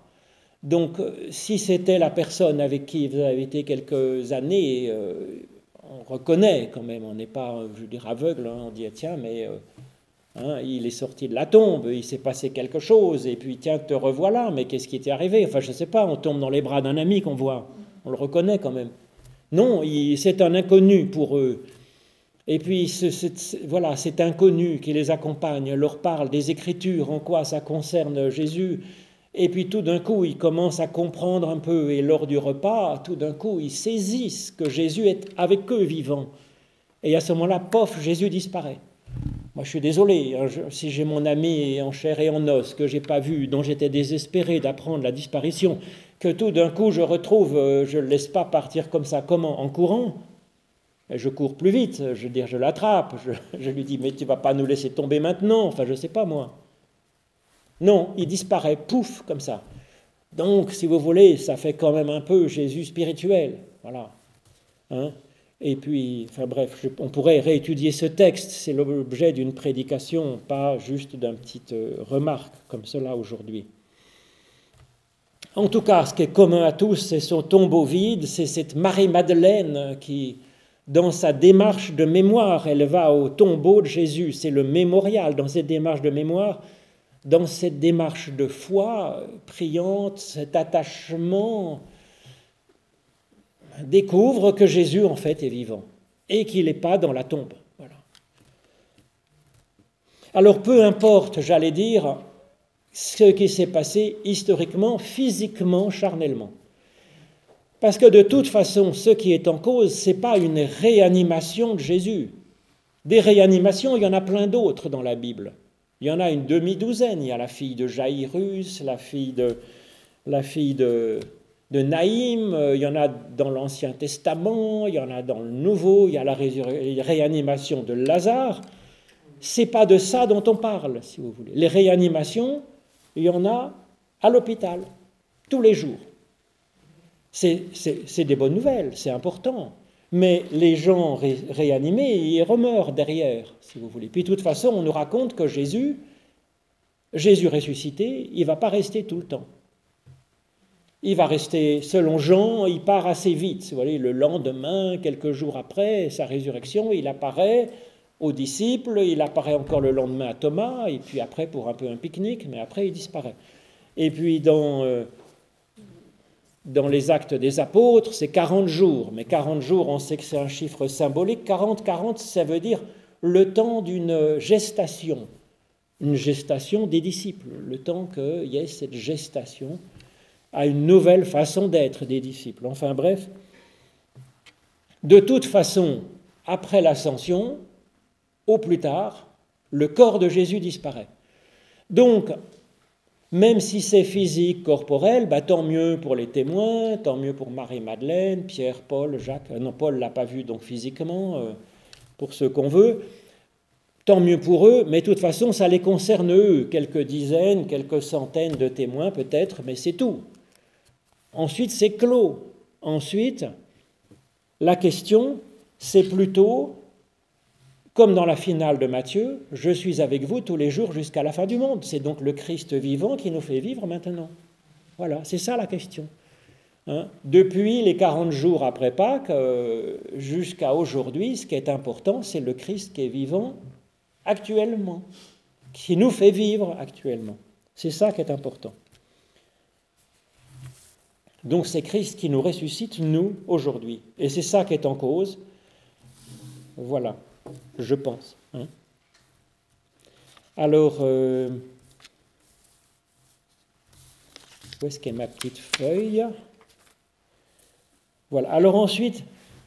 Donc, euh, si c'était la personne avec qui vous avez été quelques années, euh, on reconnaît quand même, on n'est pas, je veux dire, aveugle, hein, on dit, ah, tiens, mais euh, hein, il est sorti de la tombe, il s'est passé quelque chose, et puis, tiens, te revoilà, mais qu'est-ce qui était arrivé? Enfin, je ne sais pas, on tombe dans les bras d'un ami qu'on voit, on le reconnaît quand même. Non, c'est un inconnu pour eux. Et puis, voilà, cet inconnu qui les accompagne leur parle des Écritures, en quoi ça concerne Jésus, et puis tout d'un coup, ils commencent à comprendre un peu, et lors du repas, tout d'un coup, ils saisissent que Jésus est avec eux vivant. Et à ce moment-là, pof, Jésus disparaît. Moi, je suis désolé, hein, si j'ai mon ami en chair et en os que j'ai pas vu, dont j'étais désespéré d'apprendre la disparition, que tout d'un coup je retrouve, euh, je ne laisse pas partir comme ça, comment En courant Je cours plus vite, je veux dire, je l'attrape, je, [LAUGHS] je, lui dis, mais tu vas pas nous laisser tomber maintenant, enfin, je ne sais pas moi. Non, il disparaît, pouf, comme ça. Donc, si vous voulez, ça fait quand même un peu Jésus spirituel. Voilà. Hein et puis, enfin bref, on pourrait réétudier ce texte. C'est l'objet d'une prédication, pas juste d'une petite euh, remarque comme cela aujourd'hui. En tout cas, ce qui est commun à tous, c'est son tombeau vide, c'est cette Marie-Madeleine qui, dans sa démarche de mémoire, elle va au tombeau de Jésus. C'est le mémorial. Dans cette démarche de mémoire, dans cette démarche de foi priante, cet attachement, découvre que Jésus en fait est vivant et qu'il n'est pas dans la tombe. Alors peu importe, j'allais dire, ce qui s'est passé historiquement, physiquement, charnellement. Parce que de toute façon, ce qui est en cause, ce n'est pas une réanimation de Jésus. Des réanimations, il y en a plein d'autres dans la Bible. Il y en a une demi-douzaine. Il y a la fille de Jairus, la fille de, la fille de, Naïm, il y en a dans l'Ancien Testament, il y en a dans le Nouveau, il y a la réanimation de Lazare. C'est pas de ça dont on parle, si vous voulez. Les réanimations, il y en a à l'hôpital, tous les jours. C'est des bonnes nouvelles, c'est important mais les gens réanimés, ils remeurent derrière, si vous voulez. Puis de toute façon, on nous raconte que Jésus, Jésus ressuscité, il ne va pas rester tout le temps. Il va rester, selon Jean, il part assez vite. Vous voyez, le lendemain, quelques jours après sa résurrection, il apparaît aux disciples, il apparaît encore le lendemain à Thomas, et puis après pour un peu un pique-nique, mais après il disparaît. Et puis dans euh, dans les actes des apôtres, c'est 40 jours. Mais 40 jours, on sait que c'est un chiffre symbolique. 40, 40, ça veut dire le temps d'une gestation, une gestation des disciples, le temps qu'il y ait cette gestation à une nouvelle façon d'être des disciples. Enfin bref, de toute façon, après l'ascension, plus tard, le corps de Jésus disparaît. Donc, même si c'est physique, corporel, bah, tant mieux pour les témoins, tant mieux pour Marie-Madeleine, Pierre, Paul, Jacques. Non, Paul l'a pas vu donc physiquement, euh, pour ceux qu'on veut. Tant mieux pour eux, mais de toute façon, ça les concerne eux. Quelques dizaines, quelques centaines de témoins peut-être, mais c'est tout. Ensuite, c'est clos. Ensuite, la question, c'est plutôt, comme dans la finale de Matthieu, je suis avec vous tous les jours jusqu'à la fin du monde. C'est donc le Christ vivant qui nous fait vivre maintenant. Voilà, c'est ça la question. Hein. Depuis les 40 jours après Pâques euh, jusqu'à aujourd'hui, ce qui est important, c'est le Christ qui est vivant actuellement, qui nous fait vivre actuellement. C'est ça qui est important. Donc c'est Christ qui nous ressuscite, nous, aujourd'hui. Et c'est ça qui est en cause. Voilà, je pense. Hein. Alors, euh, où est-ce qu'est ma petite feuille? Voilà. Alors ensuite,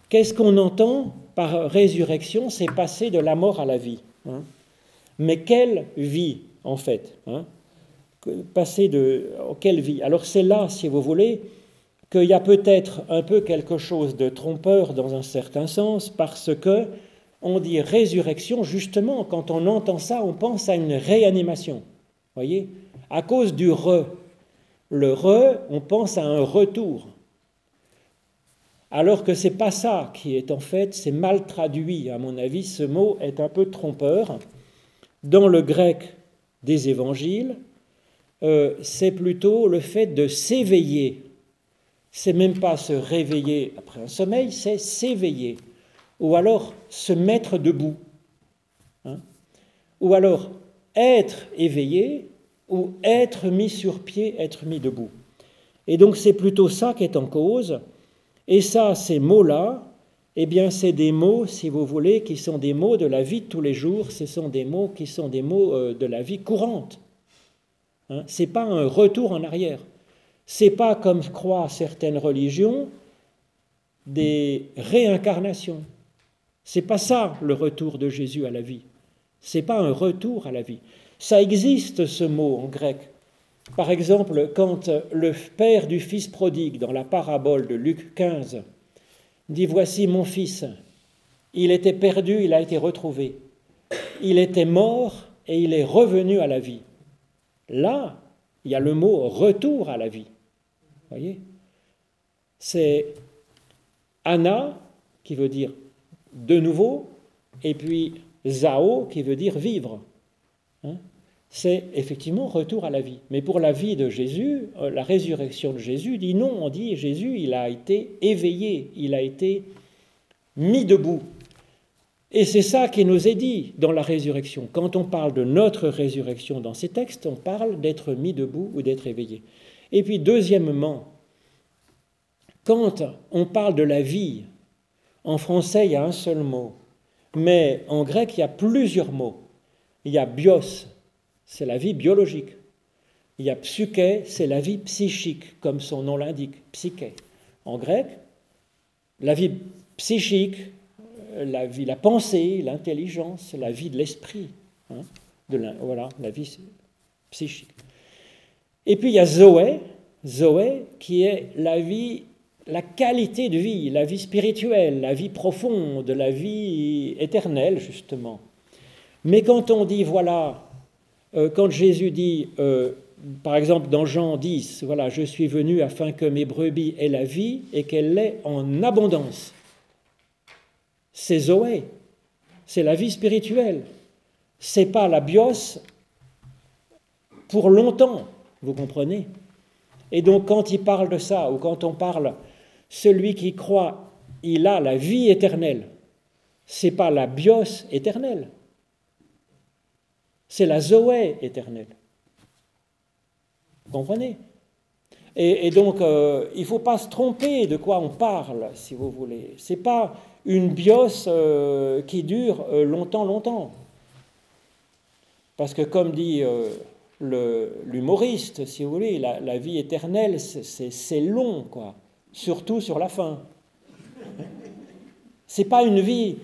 qu'est-ce qu'on entend par résurrection? C'est passer de la mort à la vie. Hein. Mais quelle vie, en fait hein? Passer de. Quelle vie? Alors c'est là, si vous voulez, qu'il y a peut-être un peu quelque chose de trompeur dans un certain sens, parce que on dit résurrection, justement, quand on entend ça, on pense à une réanimation. Voyez? À cause du re. Le re, on pense à un retour. Alors que ce n'est pas ça qui est en fait, c'est mal traduit, à mon avis, ce mot est un peu trompeur. Dans le grec des évangiles, euh, c'est plutôt le fait de s'éveiller c'est même pas se réveiller après un sommeil, c'est s'éveiller. Ou alors se mettre debout. Hein. ou alors être éveillé ou être mis sur pied, être mis debout. Et donc c'est plutôt ça qui est en cause. Et ça, ces mots-là, eh bien c'est des mots, si vous voulez, qui sont des mots de la vie de tous les jours, ce sont des mots qui sont des mots euh, de la vie courante. Hein, ce n'est pas un retour en arrière. C'est pas comme croient certaines religions des réincarnations. C'est pas ça le retour de Jésus à la vie. C'est pas un retour à la vie. Ça existe ce mot en grec. Par exemple, quand le père du fils prodigue dans la parabole de Luc 15 dit voici mon fils, il était perdu, il a été retrouvé. Il était mort et il est revenu à la vie. Là, il y a le mot retour à la vie. Voyez? C'est Anna qui veut dire de nouveau, et puis Zao qui veut dire vivre. Hein c'est effectivement retour à la vie. Mais pour la vie de Jésus, euh, la résurrection de Jésus dit non, on dit Jésus, il a été éveillé, il a été mis debout. Et c'est ça qui nous est dit dans la résurrection. Quand on parle de notre résurrection dans ces textes, on parle d'être mis debout ou d'être éveillé. Et puis deuxièmement, quand on parle de la vie, en français il y a un seul mot, mais en grec il y a plusieurs mots. Il y a bios, c'est la vie biologique. Il y a psyché, c'est la vie psychique, comme son nom l'indique, psyché. En grec, la vie psychique, la vie, la pensée, l'intelligence, la vie de l'esprit. Hein, voilà, la vie psychique. Et puis il y a Zoé, Zoé qui est la vie, la qualité de vie, la vie spirituelle, la vie profonde, la vie éternelle, justement. Mais quand on dit, voilà, euh, quand Jésus dit, euh, par exemple dans Jean 10, voilà, je suis venu afin que mes brebis aient la vie et qu'elle l'ait en abondance c'est Zoé, c'est la vie spirituelle. C'est pas la bios pour longtemps, vous comprenez? Et donc quand il parle de ça, ou quand on parle celui qui croit, il a la vie éternelle, c'est pas la bios éternelle, c'est la Zoé éternelle. Vous comprenez? Et, donc, euh, il ne faut pas se tromper de quoi on parle, si vous voulez. Ce n'est pas une bios euh, qui dure euh, longtemps, longtemps. Parce que comme dit l'humoriste, si vous voulez, la, vie éternelle, c'est long, quoi. Surtout sur la fin. C'est pas une vie,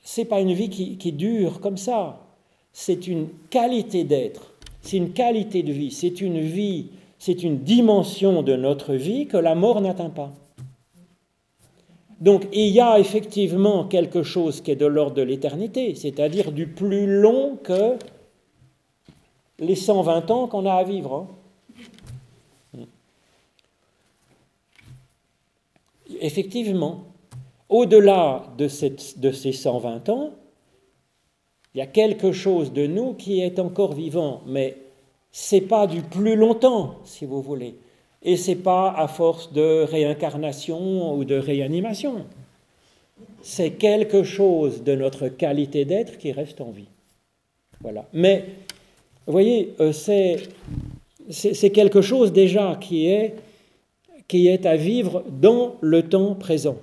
c'est pas une vie qui, dure comme ça. C'est une qualité d'être. c'est une qualité de vie, c'est une vie, c'est une dimension de notre vie que la mort n'atteint pas. Donc il y a effectivement quelque chose qui est de l'ordre de l'éternité, c'est-à-dire du plus long que les 120 ans qu'on a à vivre. Hein. Effectivement, au-delà de, ces 120 ans, il y a quelque chose de nous qui est encore vivant, mais c'est pas du plus longtemps, si vous voulez. Et c'est pas à force de réincarnation ou de réanimation. C'est quelque chose de notre qualité d'être qui reste en vie. Voilà. Mais, vous voyez, euh, c'est quelque chose déjà qui est, qui est à vivre dans le temps présent.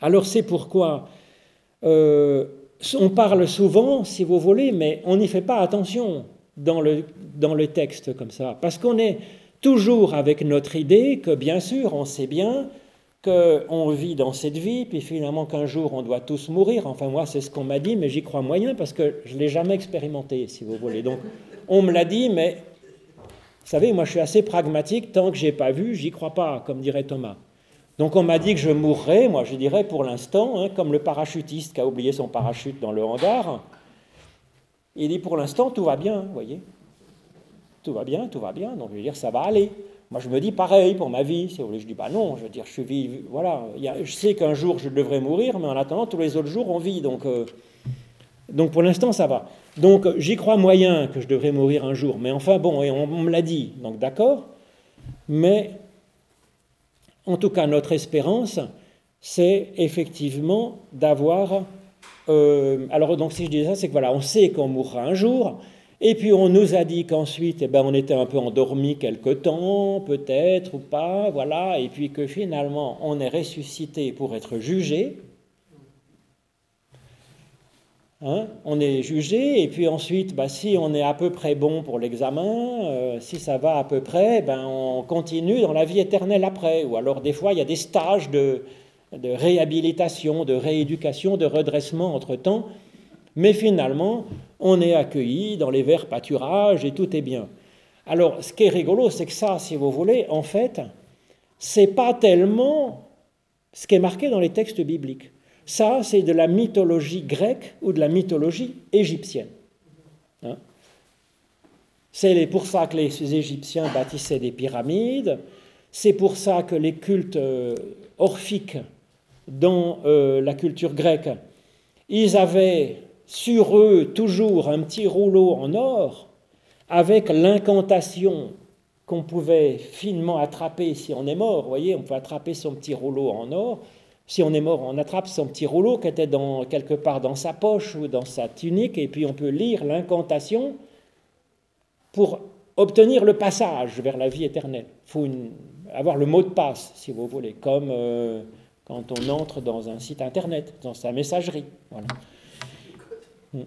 Alors c'est pourquoi euh, on parle souvent, si vous voulez, mais on n'y fait pas attention dans le, dans le texte comme ça, parce qu'on est toujours avec notre idée que, bien sûr, on sait bien qu'on vit dans cette vie, puis finalement qu'un jour on doit tous mourir. Enfin, moi, c'est ce qu'on m'a dit, mais j'y crois moyen parce que je ne l'ai jamais expérimenté, si vous voulez. Donc, on me l'a dit, mais vous savez, moi, je suis assez pragmatique. Tant que je n'ai pas vu, j'y crois pas, comme dirait Thomas. Donc on m'a dit que je mourrais, moi je dirais pour l'instant, hein, comme le parachutiste qui a oublié son parachute dans le hangar. Il dit pour l'instant tout va bien, vous voyez. Tout va bien, tout va bien, donc je veux dire ça va aller. Moi je me dis pareil pour ma vie, si vous voulez. Je dis bah non, je veux dire je vis, voilà. je sais qu'un jour je devrais mourir, mais en attendant tous les autres jours on vit, donc, euh, donc pour l'instant ça va. Donc j'y crois moyen que je devrais mourir un jour, mais enfin bon, et on me l'a dit, donc d'accord. Mais en tout cas, notre espérance, c'est effectivement d'avoir. Euh, alors, donc, si je dis ça, c'est que voilà, on sait qu'on mourra un jour, et puis on nous a dit qu'ensuite, eh ben, on était un peu endormi quelque temps, peut-être ou pas, voilà, et puis que finalement, on est ressuscité pour être jugé. Hein, on est jugé, et puis ensuite, bah, si on est à peu près bon pour l'examen, euh, si ça va à peu près, ben, on continue dans la vie éternelle après. Ou alors des fois, il y a des stages de, de réhabilitation, de rééducation, de redressement entre-temps, mais finalement, on est accueilli dans les verts pâturages et tout est bien. Alors, ce qui est rigolo, c'est que ça, si vous voulez, en fait, c'est pas tellement ce qui est marqué dans les textes bibliques. Ça, c'est de la mythologie grecque ou de la mythologie égyptienne. Hein. c'est pour ça que les Égyptiens bâtissaient des pyramides, c'est pour ça que les cultes euh, orphiques dans euh, la culture grecque, ils avaient sur eux toujours un petit rouleau en or avec l'incantation qu'on pouvait finement attraper si on est mort. Vous voyez, on peut attraper son petit rouleau en or si on est mort, on attrape son petit rouleau qui était dans, quelque part dans sa poche ou dans sa tunique, et puis on peut lire l'incantation pour obtenir le passage vers la vie éternelle. Il faut avoir le mot de passe, si vous voulez, comme euh, quand on entre dans un site internet, dans sa messagerie. Hmm.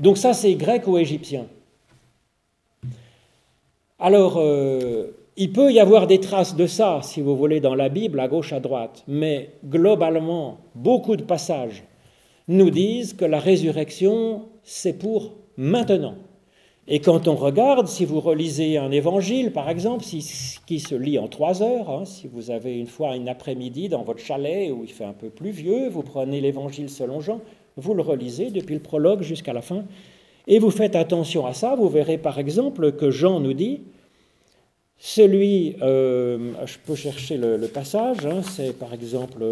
Donc ça, c'est grec ou égyptien? Alors, euh, il peut y avoir des traces de ça, si vous voulez, dans la Bible, à gauche, à droite, mais globalement, beaucoup de passages nous disent que la résurrection, c'est pour maintenant. Et quand on regarde, si vous relisez un évangile, par exemple, qui se lit en trois heures, hein, si vous avez une fois une après-midi dans votre chalet où il fait un peu plus vieux, vous prenez l'évangile selon Jean, vous le relisez depuis le prologue jusqu'à la fin, et vous faites attention à ça, vous verrez par exemple que Jean nous dit, celui, euh, je peux chercher le, passage, hein, c'est par exemple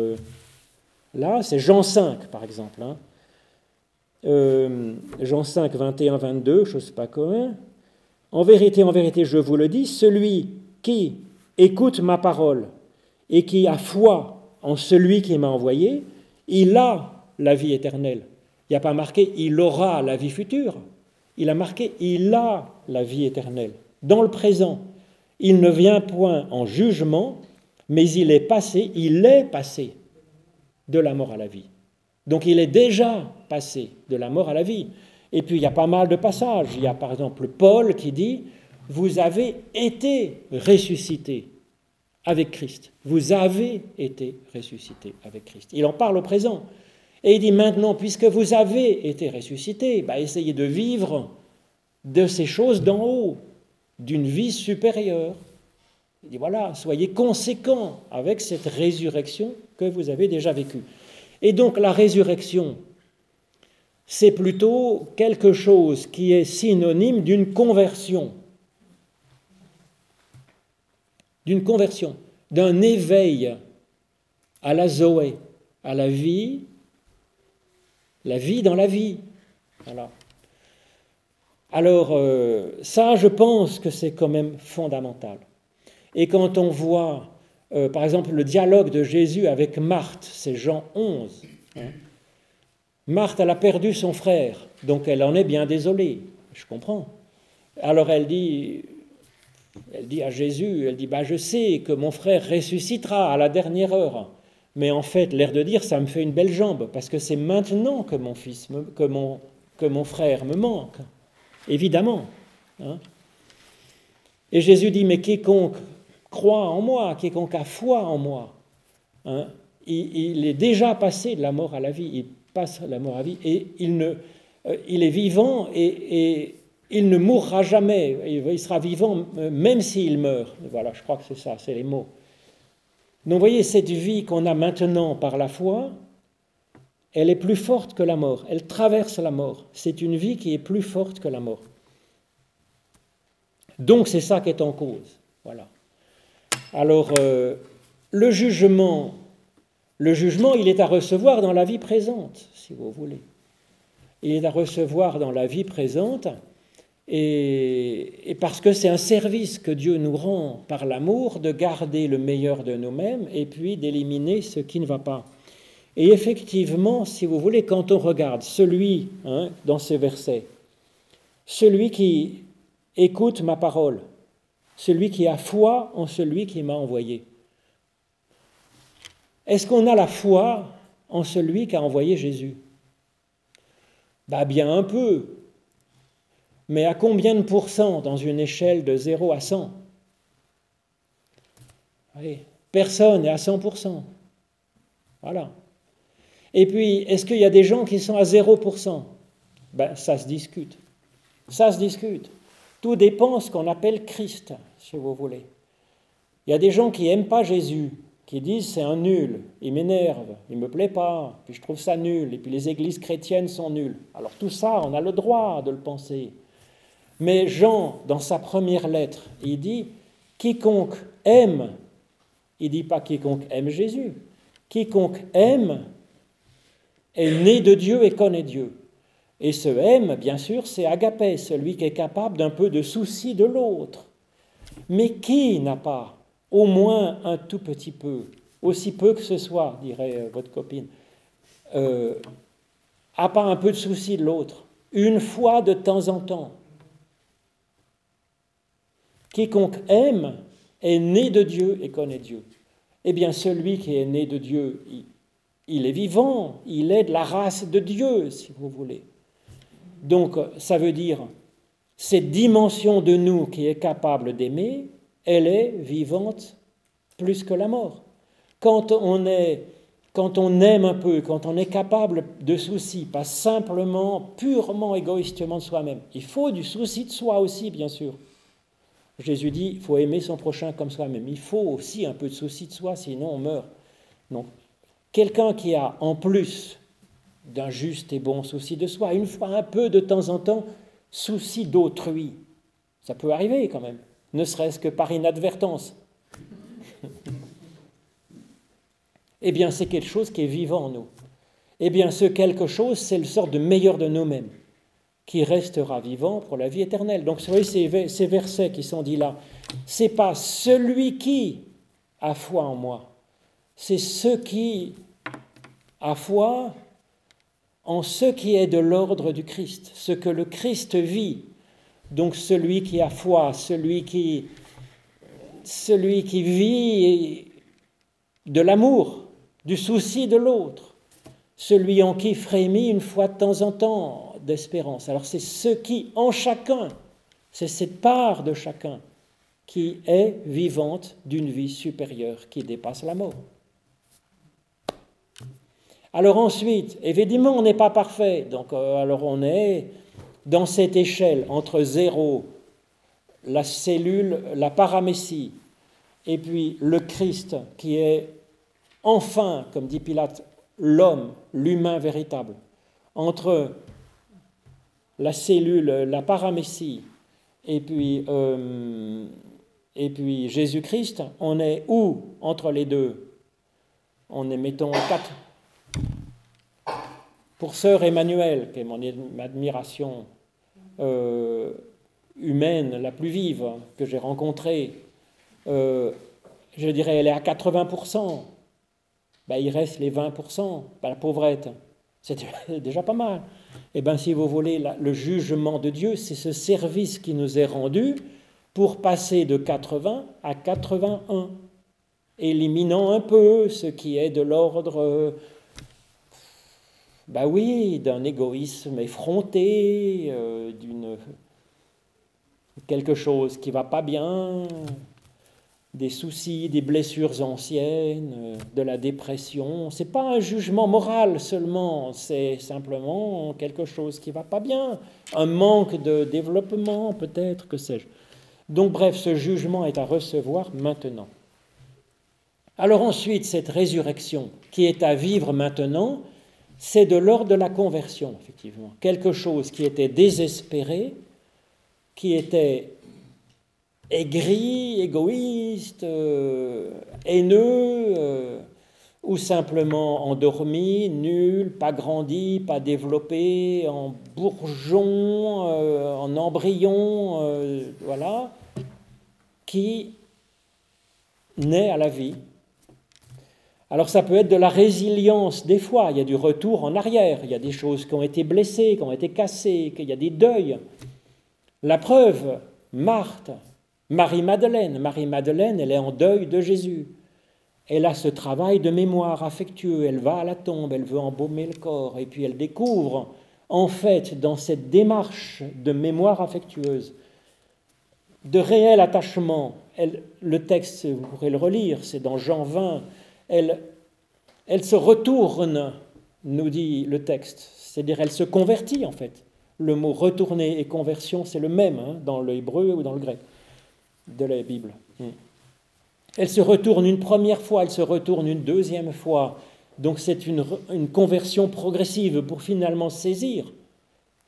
là, c'est Jean 5 par exemple. Hein. Euh, Jean 5, 21, 22, je ne sais pas comment. En vérité, en vérité, je vous le dis, celui qui écoute ma parole et qui a foi en celui qui m'a envoyé, il a la vie éternelle. Il n'y a pas marqué il aura la vie future. Il a marqué il a la vie éternelle dans le présent. Il ne vient point en jugement, mais il est passé, il est passé de la mort à la vie. Donc il est déjà passé de la mort à la vie. Et puis il y a pas mal de passages. Il y a par exemple Paul qui dit, vous avez été ressuscité avec Christ. Vous avez été ressuscité avec Christ. Il en parle au présent. Et il dit maintenant, puisque vous avez été ressuscité, bah, essayez de vivre de ces choses d'en haut, d'une vie supérieure. Il dit voilà, soyez conséquents avec cette résurrection que vous avez déjà vécue. Et donc la résurrection, c'est plutôt quelque chose qui est synonyme d'une conversion. D'une conversion, d'un éveil à la Zoé, à la vie, la vie dans la vie. Euh, ça, je pense que c'est quand même fondamental. Et quand on voit, euh, par exemple, le dialogue de Jésus avec Marthe, c'est Jean 11. Hein. Marthe, elle a perdu son frère, donc elle en est bien désolée. Je comprends. Alors elle dit, elle dit à Jésus, elle dit, bah, je sais que mon frère ressuscitera à la dernière heure. Mais en fait, l'air de dire, ça me fait une belle jambe, parce que c'est maintenant que mon fils, que, mon, que mon frère me manque. Évidemment. Hein. Et Jésus dit, mais quiconque croit en moi, quiconque a foi en moi, hein, il, est déjà passé de la mort à la vie, il passe de la mort à la vie, et euh, il est vivant et, il ne mourra jamais, il sera vivant euh, même s'il meurt. Voilà, je crois que c'est ça, c'est les mots. Donc vous voyez, cette vie qu'on a maintenant par la foi, elle est plus forte que la mort, elle traverse la mort. C'est une vie qui est plus forte que la mort. Donc c'est ça qui est en cause. Voilà. Alors, euh, le jugement, le jugement, il est à recevoir dans la vie présente, si vous voulez. Il est à recevoir dans la vie présente, et, parce que c'est un service que Dieu nous rend par l'amour de garder le meilleur de nous-mêmes et puis d'éliminer ce qui ne va pas. Et effectivement, si vous voulez, quand on regarde celui, hein, dans ces versets, celui qui écoute ma parole, celui qui a foi en celui qui m'a envoyé. Est-ce qu'on a la foi en celui qui a envoyé Jésus? Bah Bien un peu, mais à combien de pourcents dans une échelle de 0 à 100 Personne n'est à 100%. Voilà. Et puis, est-ce qu'il y a des gens qui sont à 0% ben, Ça se discute. Ça se discute. Tout dépend de ce qu'on appelle Christ, si vous voulez. Il y a des gens qui n'aiment pas Jésus, qui disent c'est un nul, il m'énerve, il ne me plaît pas, puis je trouve ça nul, et puis les églises chrétiennes sont nulles. Alors tout ça, on a le droit de le penser. Mais Jean, dans sa première lettre, il dit quiconque aime, il dit pas quiconque aime Jésus, quiconque aime est né de Dieu et connaît Dieu. Et ce aime, bien sûr, c'est agapé, celui qui est capable d'un peu de souci de l'autre. Mais qui n'a pas au moins un tout petit peu, aussi peu que ce soit, dirait euh, votre copine, euh, a pas un peu de souci de l'autre, une fois de temps en temps? Quiconque aime est né de Dieu et connaît Dieu. Eh bien, celui qui est né de Dieu, il est vivant, il est de la race de Dieu, si vous voulez. Donc, ça veut dire, cette dimension de nous qui est capable d'aimer, elle est vivante plus que la mort. Quand on, est, quand on aime un peu, quand on est capable de souci, pas simplement, purement égoïstement de soi-même, il faut du souci de soi aussi, bien sûr. Jésus dit, il faut aimer son prochain comme soi-même. Il faut aussi un peu de souci de soi, sinon on meurt. Donc, quelqu'un qui a en plus d'un juste et bon souci de soi, une fois un peu de temps en temps, souci d'autrui. Ça peut arriver quand même, ne serait-ce que par inadvertance. [LAUGHS] eh bien, c'est quelque chose qui est vivant en nous. Eh bien, ce quelque chose, c'est le sort de meilleur de nous-mêmes, qui restera vivant pour la vie éternelle. Donc, vous voyez, ces, versets qui sont dits là, c'est pas celui qui a foi en moi, c'est ce qui a foi en ce qui est de l'ordre du Christ, ce que le Christ vit. Donc celui qui a foi, celui qui, celui qui vit de l'amour, du souci de l'autre, celui en qui frémit une fois de temps en temps d'espérance. Alors c'est ce qui, en chacun, c'est cette part de chacun qui est vivante d'une vie supérieure qui dépasse la mort. Alors ensuite, évidemment, on n'est pas parfait. Donc, euh, alors on est dans cette échelle entre zéro, la cellule, la paramécie, et puis le Christ qui est enfin, comme dit Pilate, l'homme, l'humain véritable. Entre la cellule, la paramécie, et puis, euh, Jésus-Christ, on est où entre les deux? On est, mettons, quatre. Pour sœur Emmanuel, qui est mon admiration euh, humaine la plus vive que j'ai rencontrée, euh, je dirais, elle est à 80%. Ben, il reste les 20%, ben, la pauvrette. C'est [LAUGHS] déjà pas mal. Et eh bien, si vous voulez, le jugement de Dieu, c'est ce service qui nous est rendu pour passer de 80 à 81, éliminant un peu ce qui est de l'ordre, ben oui, d'un égoïsme effronté, euh, d'une quelque chose qui va pas bien, des soucis, des blessures anciennes, euh, de la dépression. C'est pas un jugement moral seulement, c'est simplement quelque chose qui va pas bien, un manque de développement peut-être, que sais-je. Donc bref, ce jugement est à recevoir maintenant. Alors ensuite, cette résurrection qui est à vivre maintenant, c'est de l'ordre de la conversion, effectivement. Quelque chose qui était désespéré, qui était aigri, égoïste, euh, haineux, euh, ou simplement endormi, nul, pas grandi, pas développé, en bourgeon, euh, en embryon, voilà, qui naît à la vie. Alors ça peut être de la résilience. Des fois, il y a du retour en arrière, il y a des choses qui ont été blessées, qui ont été cassées, qu'il y a des deuils. La preuve, Marthe, Marie-Madeleine, Marie-Madeleine, elle est en deuil de Jésus. Elle a ce travail de mémoire affectueux, elle va à la tombe, elle veut embaumer le corps, et puis elle découvre, en fait, dans cette démarche de mémoire affectueuse, de réel attachement, le texte, vous pourrez le relire, c'est dans Jean 20, elle, se retourne, nous dit le texte, c'est-à-dire elle se convertit en fait. Le mot retourner et conversion, c'est le même hein, dans le hébreu ou dans le grec de la Bible. Hmm. Elle se retourne une première fois, elle se retourne une deuxième fois. Donc c'est une, conversion progressive pour finalement saisir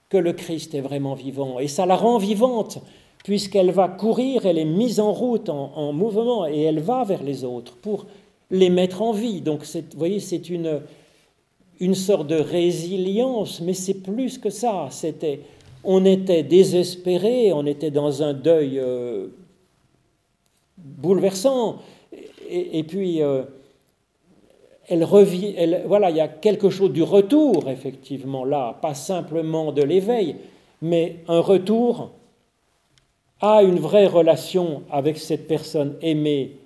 que le Christ est vraiment vivant. Et ça la rend vivante, puisqu'elle va courir, elle est mise en route, en, mouvement, et elle va vers les autres pour les mettre en vie. Donc vous voyez, c'est une, une sorte de résilience, mais c'est plus que ça. C'était, on était désespéré, on était dans un deuil euh, bouleversant. Et, puis, euh, elle revient, voilà, il y a quelque chose du retour, effectivement, là, pas simplement de l'éveil, mais un retour à une vraie relation avec cette personne aimée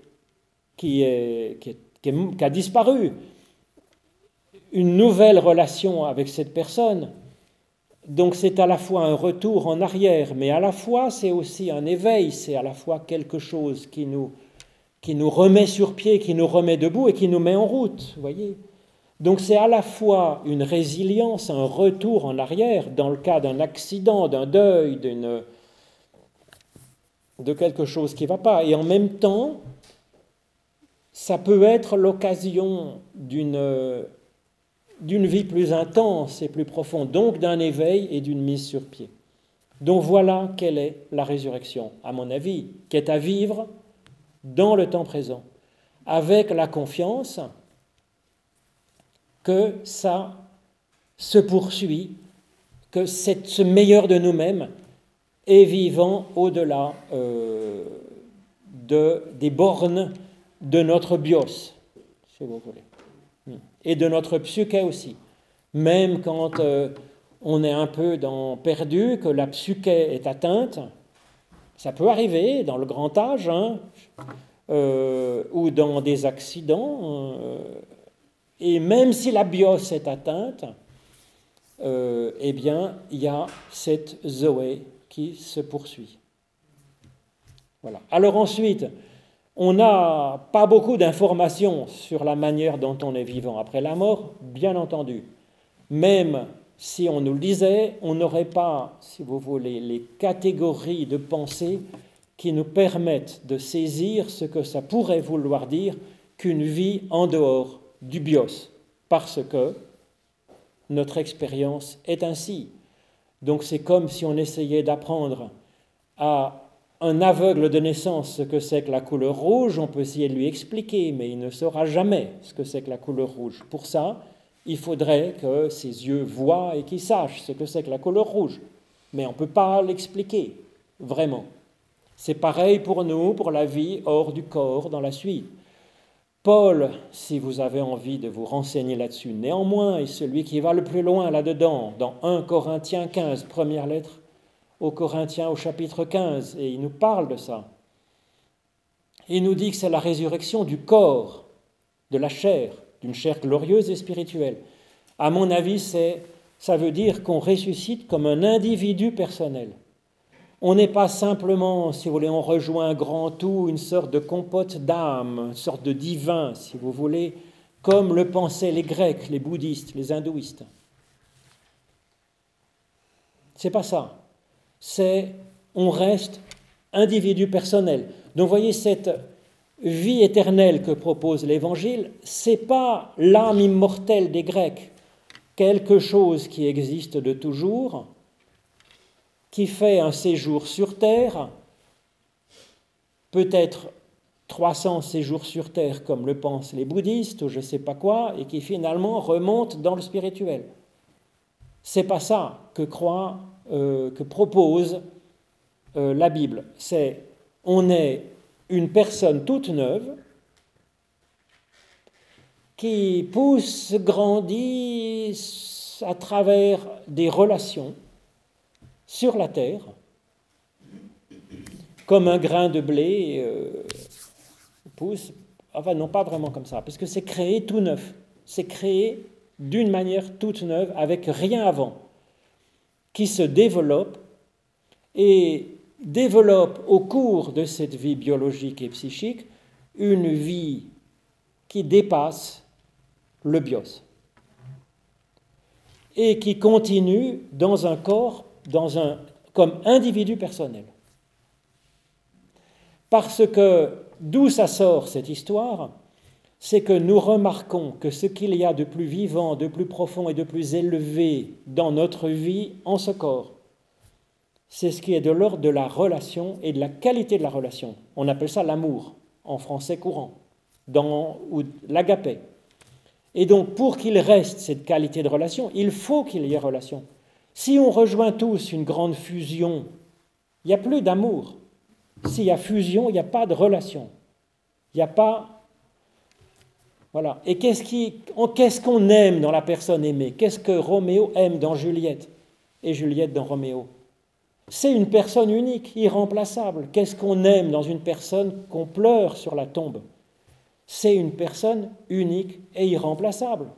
qui, est, qui, qui a disparu, une nouvelle relation avec cette personne. Donc c'est à la fois un retour en arrière, mais à la fois c'est aussi un éveil, c'est à la fois quelque chose qui nous, qui nous remet sur pied, qui nous remet debout et qui nous met en route, voyez. Donc c'est à la fois une résilience, un retour en arrière dans le cas d'un accident, d'un deuil, d'une de quelque chose qui ne va pas, et en même temps, ça peut être l'occasion d'une d'une vie plus intense et plus profonde, donc d'un éveil et d'une mise sur pied. Donc voilà quelle est la résurrection, à mon avis, qui est à vivre dans le temps présent, avec la confiance que ça se poursuit, que ce meilleur de nous-mêmes est vivant au-delà euh, de, des bornes de notre bios, si vous voulez et de notre psyché aussi. Même quand euh, on est un peu perdu, que la psyché est atteinte, ça peut arriver dans le grand âge, hein, euh, ou dans des accidents, euh, et même si la bios est atteinte, eh bien, il y a cette Zoé qui se poursuit. Voilà. Alors ensuite, On n'a pas beaucoup d'informations sur la manière dont on est vivant après la mort, bien entendu. Même si on nous le disait, on n'aurait pas, si vous voulez, les catégories de pensée qui nous permettent de saisir ce que ça pourrait vouloir dire qu'une vie en dehors du bios, parce que notre expérience est ainsi. Donc c'est comme si on essayait d'apprendre à un aveugle de naissance ce que c'est que la couleur rouge, on peut essayer de lui expliquer, mais il ne saura jamais ce que c'est que la couleur rouge. Pour ça, il faudrait que ses yeux voient et qu'il sache ce que c'est que la couleur rouge. Mais on ne peut pas l'expliquer, vraiment. C'est pareil pour nous, pour la vie hors du corps, dans la suite. Paul, si vous avez envie de vous renseigner là-dessus, néanmoins est celui qui va le plus loin là-dedans, dans 1 Corinthiens 15, première lettre aux Corinthiens au chapitre 15, et il nous parle de ça. Il nous dit que c'est la résurrection du corps, de la chair, d'une chair glorieuse et spirituelle. À mon avis, c'est, ça veut dire qu'on ressuscite comme un individu personnel. On n'est pas simplement, si vous voulez, on rejoint un grand tout, une sorte de compote d'âme, une sorte de divin, si vous voulez, comme le pensaient les Grecs, les bouddhistes, les hindouistes. C'est pas ça. C'est on reste individu personnel. Donc voyez cette vie éternelle que propose l'évangile, c'est pas l'âme immortelle des Grecs, quelque chose qui existe de toujours, qui fait un séjour sur terre, peut-être 300 séjours sur terre comme le pensent les bouddhistes ou je sais pas quoi, et qui finalement remonte dans le spirituel. C'est pas ça que croit, euh, que propose euh, la Bible. C'est on est une personne toute neuve qui pousse, grandit à travers des relations sur la terre, comme un grain de blé euh, pousse, enfin non pas vraiment comme ça, parce que c'est créé tout neuf, c'est créé d'une manière toute neuve, avec rien avant, qui se développe et développe au cours de cette vie biologique et psychique une vie qui dépasse le bios et qui continue dans un corps dans un, comme individu personnel. Parce que d'où ça sort cette histoire? C'est que nous remarquons que ce qu'il y a de plus vivant, de plus profond et de plus élevé dans notre vie en ce corps, c'est ce qui est de l'ordre de la relation et de la qualité de la relation. On appelle ça l'amour en français courant, ou l'agapé. Et donc, pour qu'il reste cette qualité de relation, il faut qu'il y ait relation. Si on rejoint tous une grande fusion, il n'y a plus d'amour. S'il y a fusion, il n'y a pas de relation. Il n'y a pas... Voilà. Et qu'est-ce qu'on aime dans la personne aimée? Qu'est-ce que Roméo aime dans Juliette et Juliette dans Roméo? C'est une personne unique, irremplaçable. Qu'est-ce qu'on aime dans une personne qu'on pleure sur la tombe? C'est une personne unique et irremplaçable.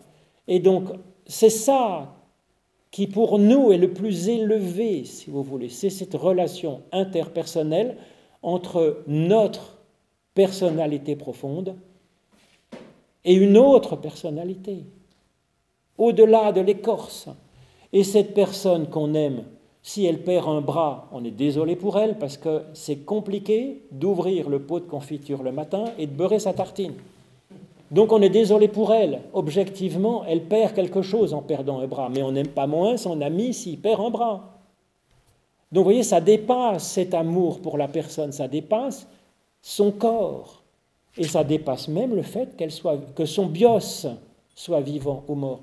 Et donc, c'est ça qui pour nous est le plus élevé, si vous voulez, c'est cette relation interpersonnelle entre notre personnalité profonde et une autre personnalité, au-delà de l'écorce. Et cette personne qu'on aime, si elle perd un bras, on est désolé pour elle parce que c'est compliqué d'ouvrir le pot de confiture le matin et de beurrer sa tartine. Donc on est désolé pour elle. Objectivement, elle perd quelque chose en perdant un bras, mais on n'aime pas moins son ami s'il perd un bras. Donc vous voyez, ça dépasse cet amour pour la personne, ça dépasse son corps. Et ça dépasse même le fait qu'elle soit, que son bios soit vivant ou mort.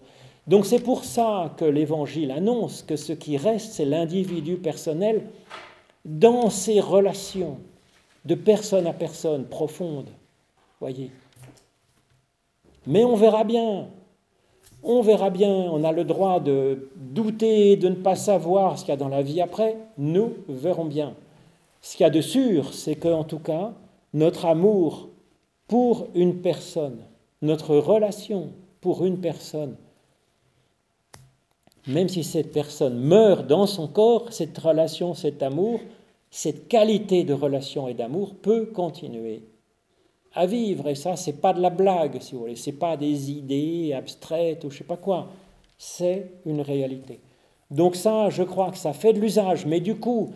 Donc c'est pour ça que l'Évangile annonce que ce qui reste, c'est l'individu personnel dans ses relations de personne à personne profondes. Voyez. Mais on verra bien. On verra bien. On a le droit de douter, de ne pas savoir ce qu'il y a dans la vie après. Nous verrons bien. Ce qu'il y a de sûr, c'est qu'en tout cas, notre amour pour une personne, notre relation pour une personne, même si cette personne meurt dans son corps, cette relation, cet amour, cette qualité de relation et d'amour peut continuer à vivre. Et ça, c'est pas de la blague, si vous voulez. C'est pas des idées abstraites ou je sais pas quoi. C'est une réalité. Donc ça, je crois que ça fait de l'usage. Mais du coup,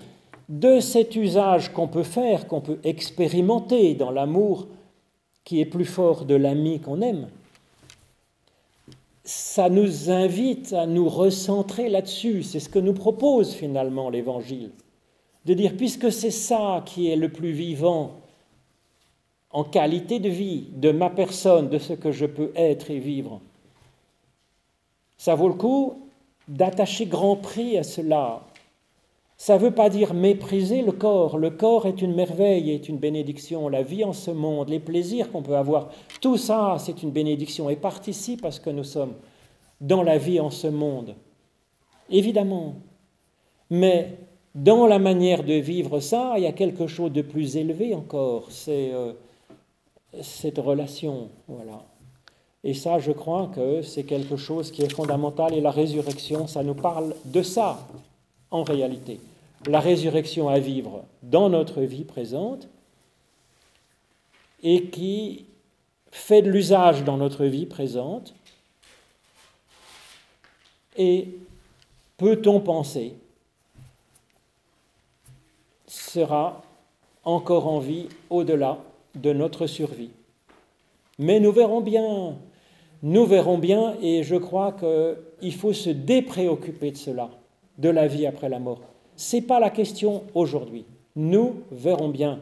de cet usage qu'on peut faire, qu'on peut expérimenter dans l'amour qui est plus fort de l'ami qu'on aime, ça nous invite à nous recentrer là-dessus. C'est ce que nous propose finalement l'Évangile. De dire, puisque c'est ça qui est le plus vivant en qualité de vie de ma personne, de ce que je peux être et vivre, ça vaut le coup d'attacher grand prix à cela. Ça ne veut pas dire mépriser le corps. Le corps est une merveille, est une bénédiction. La vie en ce monde, les plaisirs qu'on peut avoir, tout ça, c'est une bénédiction et participe à ce que nous sommes dans la vie en ce monde. Évidemment. Mais dans la manière de vivre ça, il y a quelque chose de plus élevé encore. C'est euh, cette relation. Voilà. Et ça, je crois que c'est quelque chose qui est fondamental. Et la résurrection, ça nous parle de ça, en réalité. La résurrection à vivre dans notre vie présente et qui fait de l'usage dans notre vie présente. Et peut-on penser sera encore en vie au-delà de notre survie. Mais nous verrons bien, nous verrons bien, et je crois qu'il faut se dépréoccuper de cela, de la vie après la mort. Ce n'est pas la question aujourd'hui. Nous verrons bien.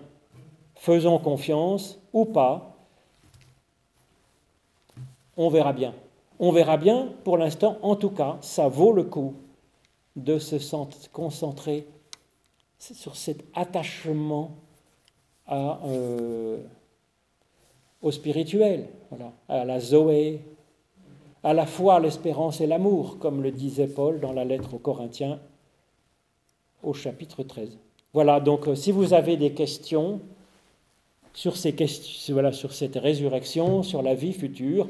Faisons confiance ou pas. On verra bien. On verra bien, pour l'instant, en tout cas, ça vaut le coup de se concentrer sur cet attachement euh, au spirituel, à la Zoé, à la foi, l'espérance et l'amour, comme le disait Paul dans la lettre aux Corinthiens au chapitre 13. Voilà, donc euh, si vous avez des questions sur, ces questions, voilà, sur cette résurrection, sur la vie future,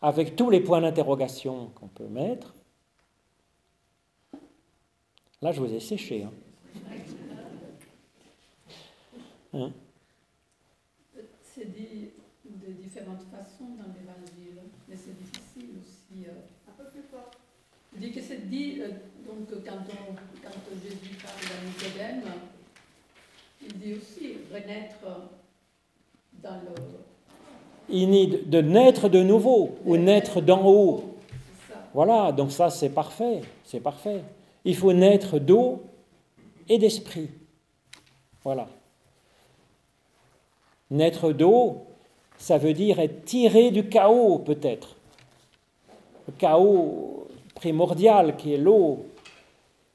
avec tous les points d'interrogation qu'on peut mettre, là je vous ai séché. Hein. Hein? C'est dit de différentes façons l'évangile, mais c'est difficile aussi. Euh, un peu plus fort. Je dis que c'est dit, euh, donc quand, on, quand Jésus parle d'un Nicodème, il dit aussi renaître dans le. Il dit de naître de nouveau ou naître d'en haut. Voilà, donc ça c'est parfait, c'est parfait. Il faut naître d'eau et d'esprit. Voilà. Naître d'eau, ça veut dire être tiré du chaos peut-être. Le chaos primordial qui est l'eau.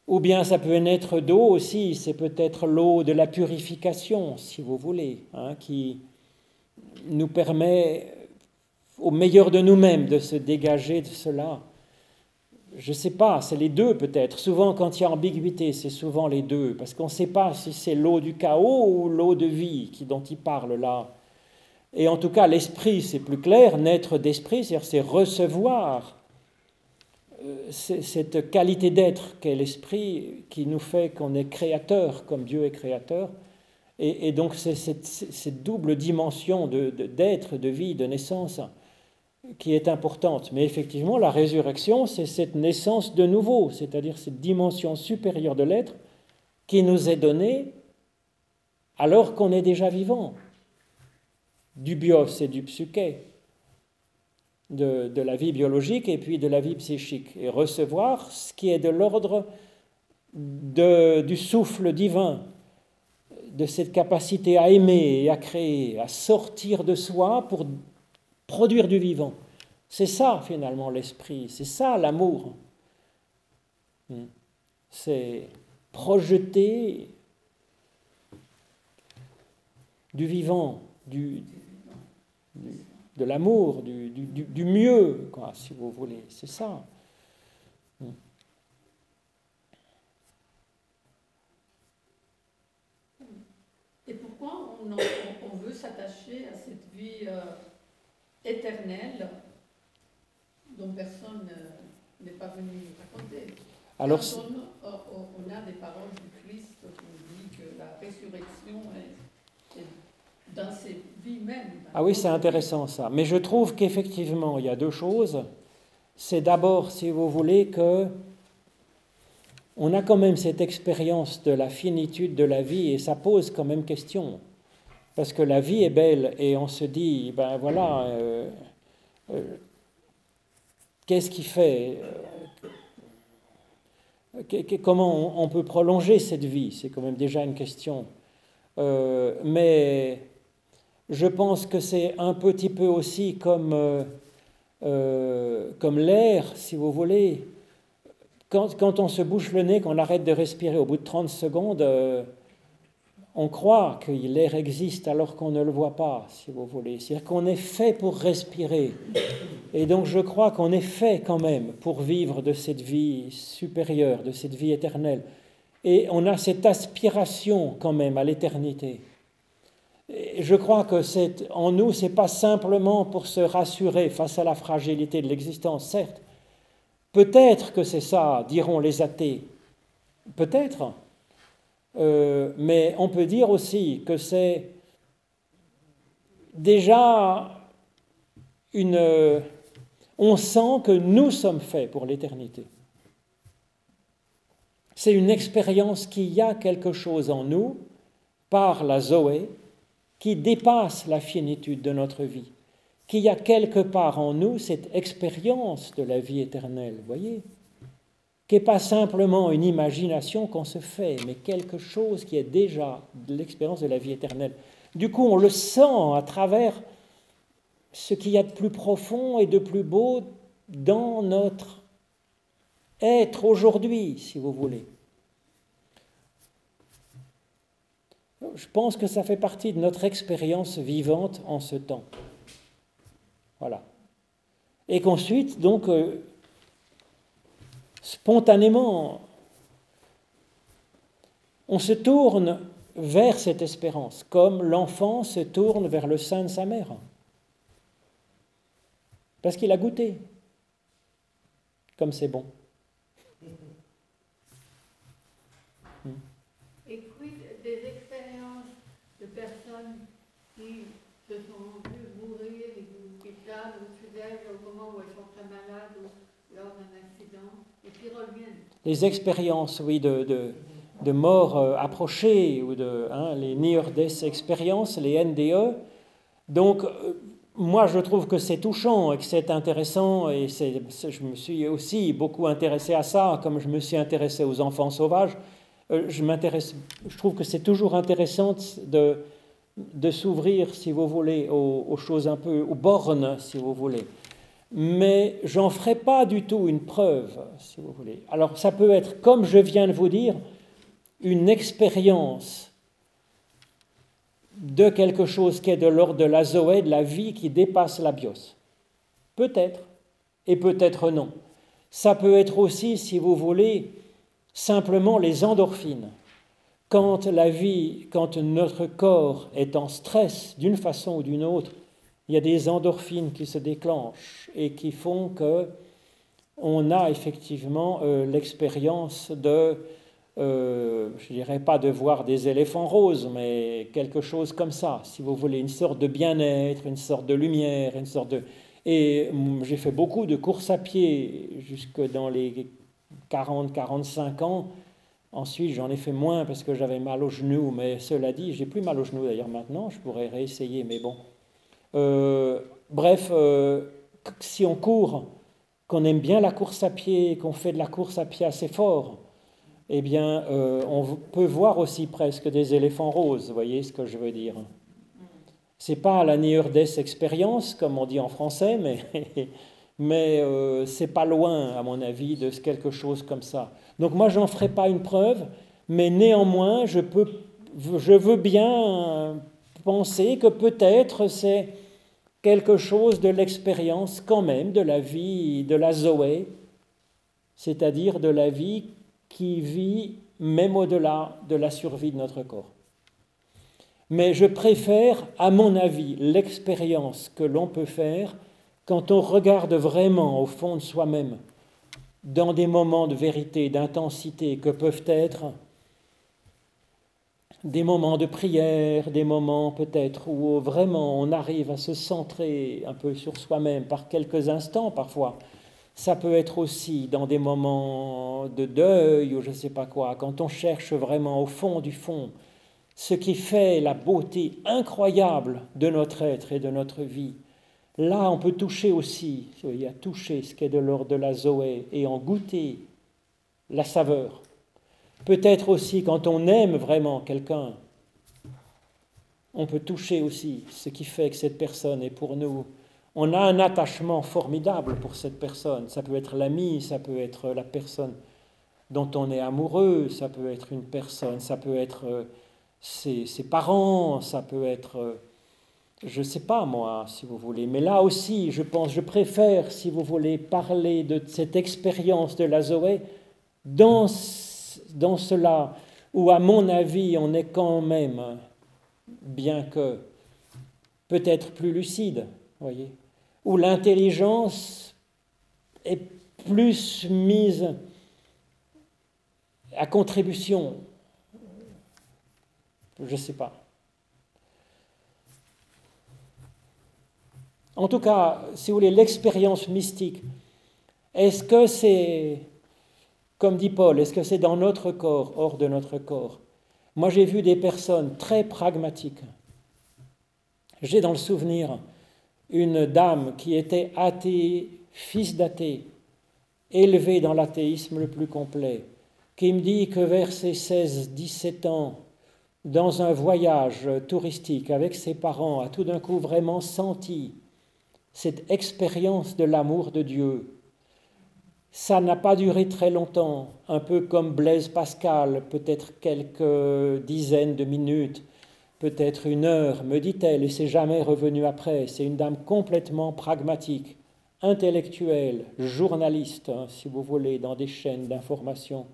Ou bien ça peut naître d'eau aussi, c'est peut-être l'eau de la purification, si vous voulez, hein, qui nous permet au meilleur de nous-mêmes de se dégager de cela. Je ne sais pas, c'est les deux peut-être. Souvent, quand il y a ambiguïté, c'est souvent les deux, parce qu'on ne sait pas si c'est l'eau du chaos ou l'eau de vie qui, dont il parle là. Et en tout cas, l'esprit, c'est plus clair. Naître d'esprit, c'est-à-dire c'est recevoir cette qualité d'être qu'est l'esprit qui nous fait qu'on est créateur, comme Dieu est créateur. Et, donc, c'est cette, double dimension d'être, de, de vie, de naissance qui est importante. Mais effectivement, la résurrection, c'est cette naissance de nouveau, c'est-à-dire cette dimension supérieure de l'être qui nous est donnée alors qu'on est déjà vivant. Du bios et du psyché, de, la vie biologique et puis de la vie psychique. Et recevoir ce qui est de l'ordre du souffle divin, de cette capacité à aimer et à créer, à sortir de soi pour produire du vivant. C'est ça finalement l'esprit, c'est ça l'amour. Hmm. C'est projeter du vivant, du, de l'amour, du, du, mieux, quoi, si vous voulez. C'est ça. Et pourquoi on, veut s'attacher à cette vie euh, éternelle dont personne n'est pas venu raconter? Alors, on, a des paroles du Christ qui nous dit que la résurrection et, dans ses vies même. Ah oui, c'est intéressant ça. Mais je trouve qu'effectivement, il y a deux choses. C'est d'abord, si vous voulez, que on a quand même cette expérience de la finitude de la vie et ça pose quand même question. Parce que la vie est belle et on se dit, ben voilà, euh, euh, qu'est-ce qui fait euh, Comment on peut prolonger cette vie? C'est quand même déjà une question. mais je pense que c'est un petit peu aussi comme, comme l'air, si vous voulez. Quand, quand, on se bouche le nez, qu'on arrête de respirer au bout de 30 secondes, on croit que l'air existe alors qu'on ne le voit pas, si vous voulez. C'est-à-dire qu'on est fait pour respirer. Et donc je crois qu'on est fait quand même pour vivre de cette vie supérieure, de cette vie éternelle. Et on a cette aspiration quand même à l'éternité. Je crois que c'est en nous, c'est pas simplement pour se rassurer face à la fragilité de l'existence, certes. Peut-être que c'est ça, diront les athées. Peut-être. Euh, mais on peut dire aussi que c'est déjà une... On sent que nous sommes faits pour l'éternité. C'est une expérience qu'il y a quelque chose en nous, par la Zoé, qui dépasse la finitude de notre vie, qu'il y a quelque part en nous cette expérience de la vie éternelle, voyez qui n'est pas simplement une imagination qu'on se fait, mais quelque chose qui est déjà l'expérience de la vie éternelle. Du coup, on le sent à travers ce qu'il y a de plus profond et de plus beau dans notre être aujourd'hui, si vous voulez. Je pense que ça fait partie de notre expérience vivante en ce temps. Voilà. Et qu'ensuite, donc, euh, spontanément, on se tourne vers cette espérance, comme l'enfant se tourne vers le sein de sa mère. Parce qu'il a goûté, comme c'est bon. Et quid des expériences de personnes qui se sont vues mourir et qui tardent ou au moment où elles sont très malades ou lors d'un accident les expériences, oui, de, de, mort euh, approchée, ou de, hein, les near-death expériences, les NDE. Donc, euh, moi, je trouve que c'est touchant et que c'est intéressant, et je me suis aussi beaucoup intéressé à ça, comme je me suis intéressé aux enfants sauvages. Euh, je, je trouve que c'est toujours intéressant de, de s'ouvrir, si vous voulez, aux, aux, choses un peu, aux bornes, si vous voulez mais j'en ferai pas du tout une preuve, si vous voulez. Alors ça peut être, comme je viens de vous dire, une expérience de quelque chose qui est de l'ordre de la zoé, de la vie qui dépasse la bios. Peut-être, et peut-être non. Ça peut être aussi, si vous voulez, simplement les endorphines. Quand la vie, quand notre corps est en stress d'une façon ou d'une autre, il y a des endorphines qui se déclenchent et qui font que on a effectivement euh, l'expérience de, euh, je dirais pas de voir des éléphants roses, mais quelque chose comme ça, si vous voulez, une sorte de bien-être, une sorte de lumière, une sorte de... Et j'ai fait beaucoup de courses à pied jusque dans les 40-45 ans. Ensuite, j'en ai fait moins parce que j'avais mal aux genoux, mais cela dit, j'ai plus mal aux genoux d'ailleurs maintenant, je pourrais réessayer, mais bon. Euh, bref, euh, si on court, qu'on aime bien la course à pied, qu'on fait de la course à pied assez fort, eh bien, euh, on peut voir aussi presque des éléphants roses, vous voyez ce que je veux dire. C'est pas la near death expérience, comme on dit en français, mais, [LAUGHS] mais c'est pas loin, à mon avis, de quelque chose comme ça. Donc moi, j'en ferai pas une preuve, mais néanmoins, je, peux, je veux bien penser que peut-être c'est quelque chose de l'expérience quand même de la vie de la Zoé, c'est-à-dire de la vie qui vit même au-delà de la survie de notre corps. Mais je préfère, à mon avis, l'expérience que l'on peut faire quand on regarde vraiment au fond de soi-même, dans des moments de vérité, d'intensité que peuvent être des moments de prière, des moments peut-être où vraiment on arrive à se centrer un peu sur soi-même par quelques instants parfois. Ça peut être aussi dans des moments de deuil ou je ne sais pas quoi, quand on cherche vraiment au fond du fond ce qui fait la beauté incroyable de notre être et de notre vie. Là, on peut toucher aussi, il y a toucher ce qui est de l'ordre de la Zoé et en goûter la saveur. Peut-être aussi quand on aime vraiment quelqu'un, on peut toucher aussi ce qui fait que cette personne est pour nous. On a un attachement formidable pour cette personne. Ça peut être l'ami, ça peut être la personne dont on est amoureux, ça peut être une personne, ça peut être euh, ses, parents, ça peut être, euh, je ne sais pas moi, si vous voulez. Mais là aussi, je pense, je préfère, si vous voulez, parler de cette expérience de la Zoé dans dans cela où, à mon avis, on est quand même, bien que peut-être plus lucide, voyez, où l'intelligence est plus mise à contribution. Je ne sais pas. En tout cas, si vous voulez, l'expérience mystique, est-ce que c'est comme dit Paul, est-ce que c'est dans notre corps, hors de notre corps? Moi, j'ai vu des personnes très pragmatiques. J'ai dans le souvenir une dame qui était athée, fils d'athée, élevée dans l'athéisme le plus complet, qui me dit que vers ses 16-17 ans, dans un voyage touristique avec ses parents, a tout d'un coup vraiment senti cette expérience de l'amour de Dieu, ça n'a pas duré très longtemps, un peu comme Blaise Pascal, peut-être quelques dizaines de minutes, peut-être une heure, me dit-elle, et c'est jamais revenu après. C'est une dame complètement pragmatique, intellectuelle, journaliste, hein, si vous voulez, dans des chaînes d'information.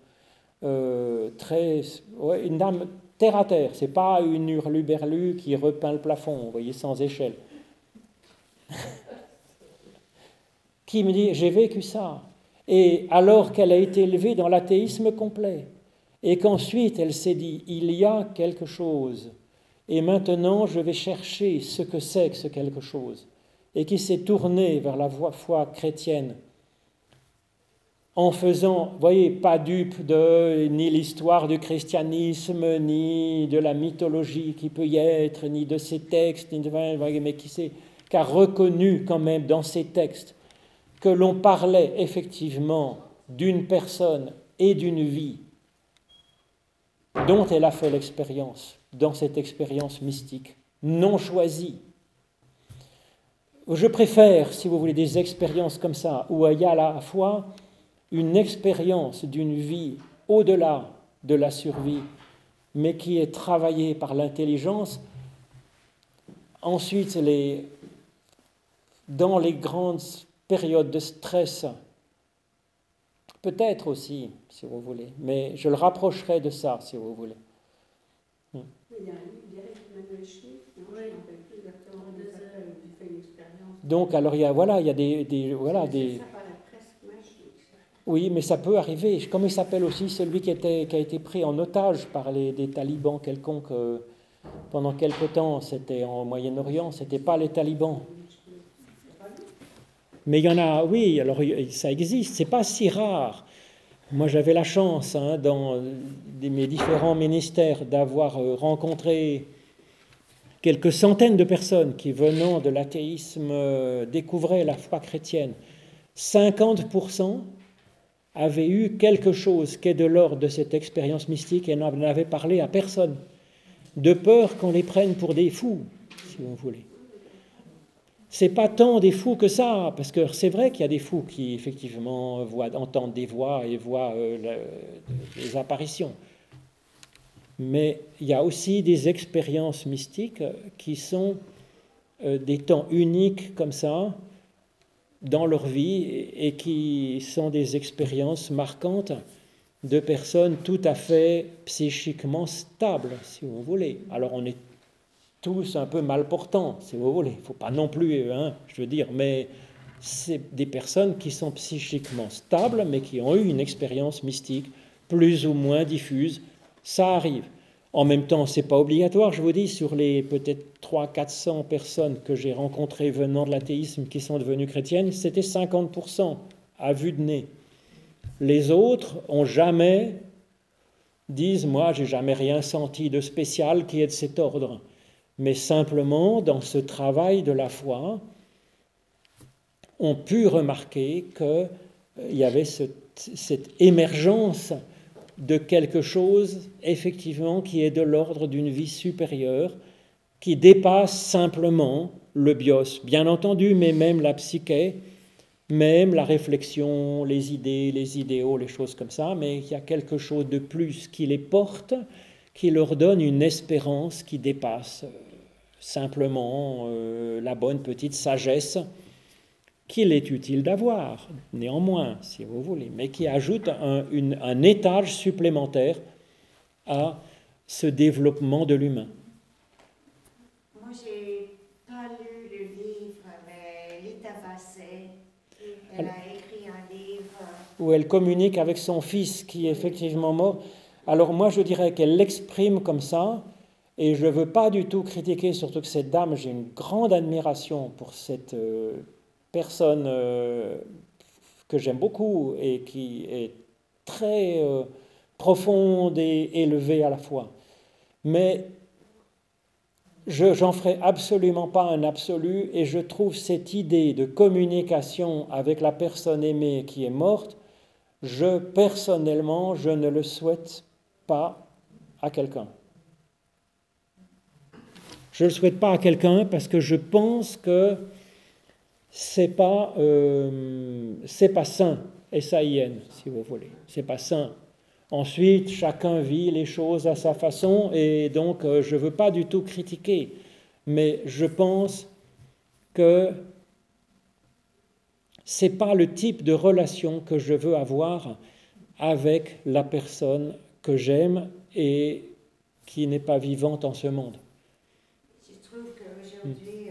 Euh, très, une dame terre à terre, c'est pas une hurluberlu qui repeint le plafond, vous voyez, sans échelle. [LAUGHS] qui me dit J'ai vécu ça et alors qu'elle a été élevée dans l'athéisme complet, et qu'ensuite elle s'est dit, il y a quelque chose, et maintenant je vais chercher ce que c'est que ce quelque chose, et qui s'est tournée vers la foi chrétienne, en faisant, voyez, pas dupe de ni l'histoire du christianisme, ni de la mythologie qui peut y être, ni de ces textes, ni de, mais qui, qui a reconnu quand même dans ces textes que l'on parlait effectivement d'une personne et d'une vie dont elle a fait l'expérience, dans cette expérience mystique, non choisie. Je préfère, si vous voulez, des expériences comme ça, où il y a à la fois une expérience d'une vie au-delà de la survie, mais qui est travaillée par l'intelligence. Ensuite, dans les grandes période de stress. Peut-être aussi, si vous voulez, mais je le rapprocherai de ça, si vous voulez. Hmm. Donc, alors, il y a, voilà, il y a des, des voilà, des... Oui, mais ça peut arriver. Comment il s'appelle aussi celui qui, était, qui a été pris en otage par les, des talibans quelconques euh, pendant quelque temps C'était en Moyen-Orient, c'était pas les talibans. Mais il y en a, oui, alors ça existe, c'est pas si rare. Moi, j'avais la chance, hein, dans mes différents ministères, d'avoir euh, rencontré quelques centaines de personnes qui, venant de l'athéisme, euh, découvraient la foi chrétienne. 50% avaient eu quelque chose qui est de l'ordre de cette expérience mystique et n'en avaient parlé à personne, de peur qu'on les prenne pour des fous, si vous voulez c'est pas tant des fous que ça, parce que c'est vrai qu'il y a des fous qui effectivement voient, entendent des voix et voient euh, des apparitions. Mais il y a aussi des expériences mystiques qui sont euh, des temps uniques comme ça dans leur vie et qui sont des expériences marquantes de personnes tout à fait psychiquement stables, si vous voulez. Alors on est tous un peu mal portants, si vous voulez. Il ne faut pas non plus, hein, je veux dire, mais c'est des personnes qui sont psychiquement stables, mais qui ont eu une expérience mystique plus ou moins diffuse. Ça arrive. En même temps, ce n'est pas obligatoire, je vous dis, sur les peut-être 300-400 personnes que j'ai rencontrées venant de l'athéisme qui sont devenues chrétiennes, c'était 50% à vue de nez. Les autres ont jamais disent moi j'ai jamais rien senti de spécial qui est de cet ordre, mais simplement dans ce travail de la foi, ont pu remarquer qu'il euh, y avait cette émergence de quelque chose, effectivement, qui est de l'ordre d'une vie supérieure, qui dépasse simplement le bios, bien entendu, mais même la psyché, même la réflexion, les idées, les idéaux, les choses comme ça, mais il y a quelque chose de plus qui les porte, qui leur donne une espérance qui dépasse euh, simplement euh, la bonne petite sagesse qu'il est utile d'avoir, néanmoins, si vous voulez, mais qui ajoute un, un étage supplémentaire à ce développement de l'humain. Moi, j'ai pas lu le livre, mais Lita Basset, elle a écrit un livre. Où elle communique avec son fils qui est effectivement mort. Alors moi, je dirais qu'elle l'exprime comme ça, et je ne veux pas du tout critiquer, surtout que cette dame, j'ai une grande admiration pour cette... Euh, personne euh, que j'aime beaucoup et qui est très euh, profonde et élevée à la fois. Mais je n'en ferai absolument pas un absolu et je trouve cette idée de communication avec la personne aimée qui est morte, je personnellement, je ne le souhaite pas à quelqu'un. Je ne le souhaite pas à quelqu'un parce que je pense que c'est pas, euh, pas sain, S-A-I-N, si vous voulez. C'est pas sain. Ensuite, chacun vit les choses à sa façon et donc euh, je ne veux pas du tout critiquer, mais je pense que c'est pas le type de relation que je veux avoir avec la personne que j'aime et qui n'est pas vivante en ce monde. Je trouve qu'aujourd'hui,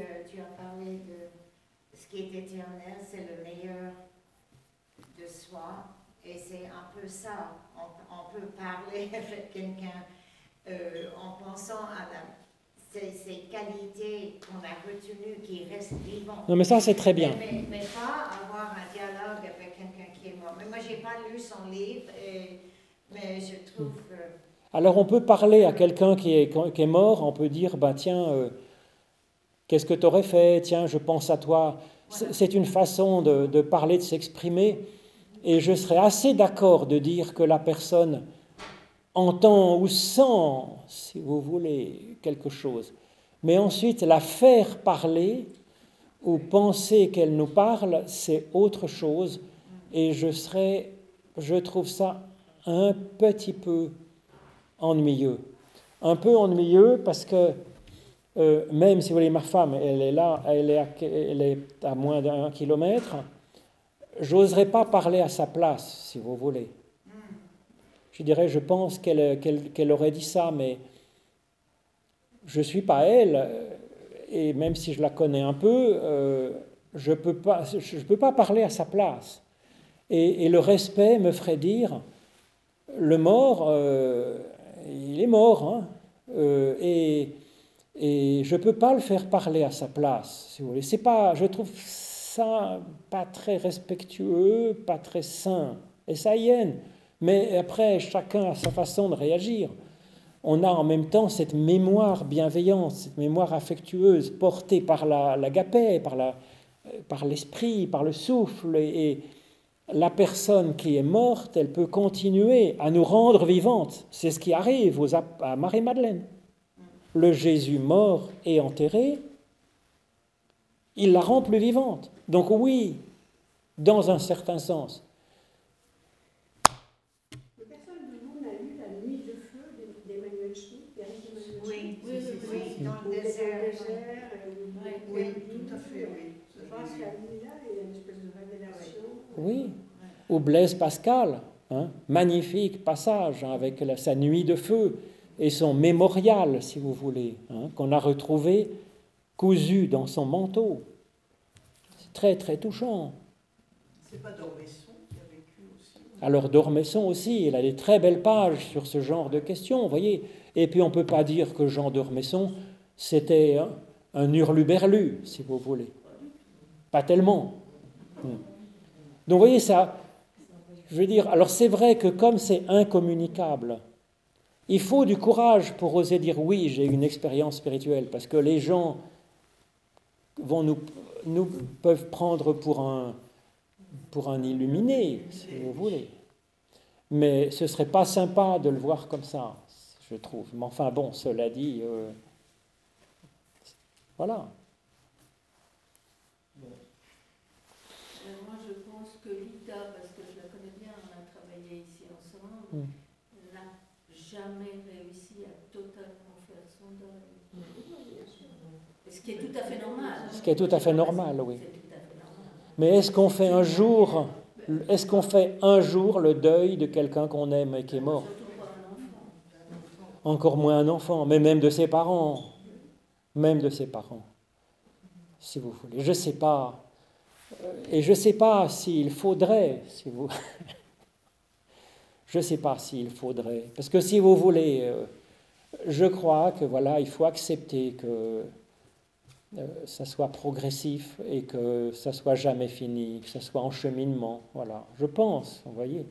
est éternel, c'est le meilleur de soi. Et c'est un peu ça. On, peut parler [LAUGHS] avec quelqu'un euh, en pensant à ces, qualités qu'on a retenues qui restent vivantes. Non, mais ça, c'est très bien. Mais, pas avoir un dialogue avec quelqu'un qui est mort. Mais moi, je n'ai pas lu son livre, mais je trouve que. Alors, on peut parler à quelqu'un qui est, qui est mort, on peut dire bah, tiens, euh, qu'est-ce que tu aurais fait? Tiens, je pense à toi. C'est une façon de, parler, de s'exprimer, et je serais assez d'accord de dire que la personne entend ou sent, si vous voulez, quelque chose. Mais ensuite, la faire parler ou penser qu'elle nous parle, c'est autre chose. Et je serais, je trouve ça un petit peu ennuyeux. Un peu ennuyeux parce que euh, même si vous voulez, ma femme, elle est là, elle est à, moins d'un kilomètre, j'oserais pas parler à sa place, si vous voulez. Je dirais, je pense qu'elle aurait dit ça, mais je ne suis pas elle, et même si je la connais un peu, euh, je ne peux, pas, je peux pas parler à sa place. Et, le respect me ferait dire, le mort, euh, il est mort, hein, et et je ne peux pas le faire parler à sa place, si vous voulez. Pas, je trouve ça pas très respectueux, pas très sain. Et ça y est. Mais après, chacun a sa façon de réagir. On a en même temps cette mémoire bienveillante, cette mémoire affectueuse portée par l'agapé, par, la, par l'esprit, par le souffle. Et, la personne qui est morte, elle peut continuer à nous rendre vivantes. C'est ce qui arrive aux, à Marie-Madeleine le Jésus mort et enterré, il la rend plus vivante. Donc oui, dans un certain sens. Personne de vous n'a lu la nuit de feu d'Emmanuel Schmitt, Oui, oui, oui, dans le désert. Oui, tout à fait, oui. Je pense qu'à nuit-là, il y a une espèce de révélation. Oui, ou Blaise Pascal, hein, magnifique passage hein, avec sa nuit de feu et son mémorial, si vous voulez, hein, qu'on a retrouvé cousu dans son manteau. C'est très, très touchant. C'est pas Dormesson qui a vécu aussi Alors Dormesson aussi, il a des très belles pages sur ce genre de questions, vous voyez. Et puis on ne peut pas dire que Jean Dormesson, c'était un, un hurluberlu, si vous voulez. Pas tellement. Hmm. Donc vous voyez ça, je veux dire, alors c'est vrai que comme c'est incommunicable, il faut du courage pour oser dire oui, j'ai une expérience spirituelle, parce que les gens vont nous, peuvent prendre pour un, pour un illuminé, si vous voulez. Mais ce serait pas sympa de le voir comme ça, je trouve. Mais enfin bon, cela dit, euh, voilà. moi, je pense que Lita, parce que je la connais bien, on a travaillé ici ensemble, mm. n'a jamais réussi à totalement faire son deuil. Ce qui est tout à fait normal. Ce est tout à fait normal, oui. Mais est-ce qu'on fait un jour, est-ce qu'on fait un jour le deuil de quelqu'un qu'on aime et qui est mort? Encore moins un enfant, mais même de ses parents, même de ses parents, si vous voulez. Je ne sais pas, et je ne sais pas s'il faudrait, si vous, [LAUGHS] je ne sais pas s'il faudrait, parce que si vous voulez, euh, je crois que voilà, il faut accepter que euh, ça soit progressif et que ça soit jamais fini, que ça soit en cheminement. Voilà, je pense, vous voyez.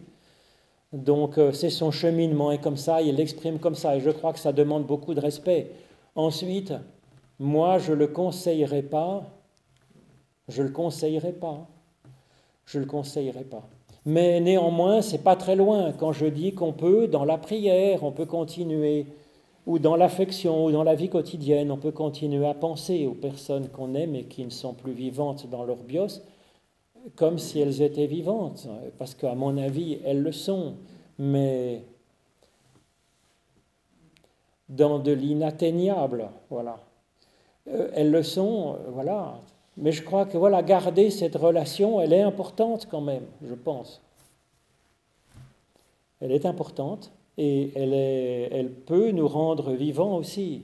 Donc euh, c'est son cheminement et comme ça, il l'exprime comme ça et je crois que ça demande beaucoup de respect. Ensuite, moi, je le conseillerais pas. Je le conseillerais pas. Je le conseillerais pas. Mais néanmoins, c'est pas très loin quand je dis qu'on peut, dans la prière, on peut continuer ou dans l'affection, ou dans la vie quotidienne, on peut continuer à penser aux personnes qu'on aime et qui ne sont plus vivantes dans leur bios, comme si elles étaient vivantes, parce qu'à mon avis, elles le sont, mais dans de l'inatteignable, voilà. Euh, elles le sont, voilà. Mais je crois que voilà, garder cette relation, elle est importante quand même, je pense. Elle est importante et elle, peut nous rendre vivants aussi.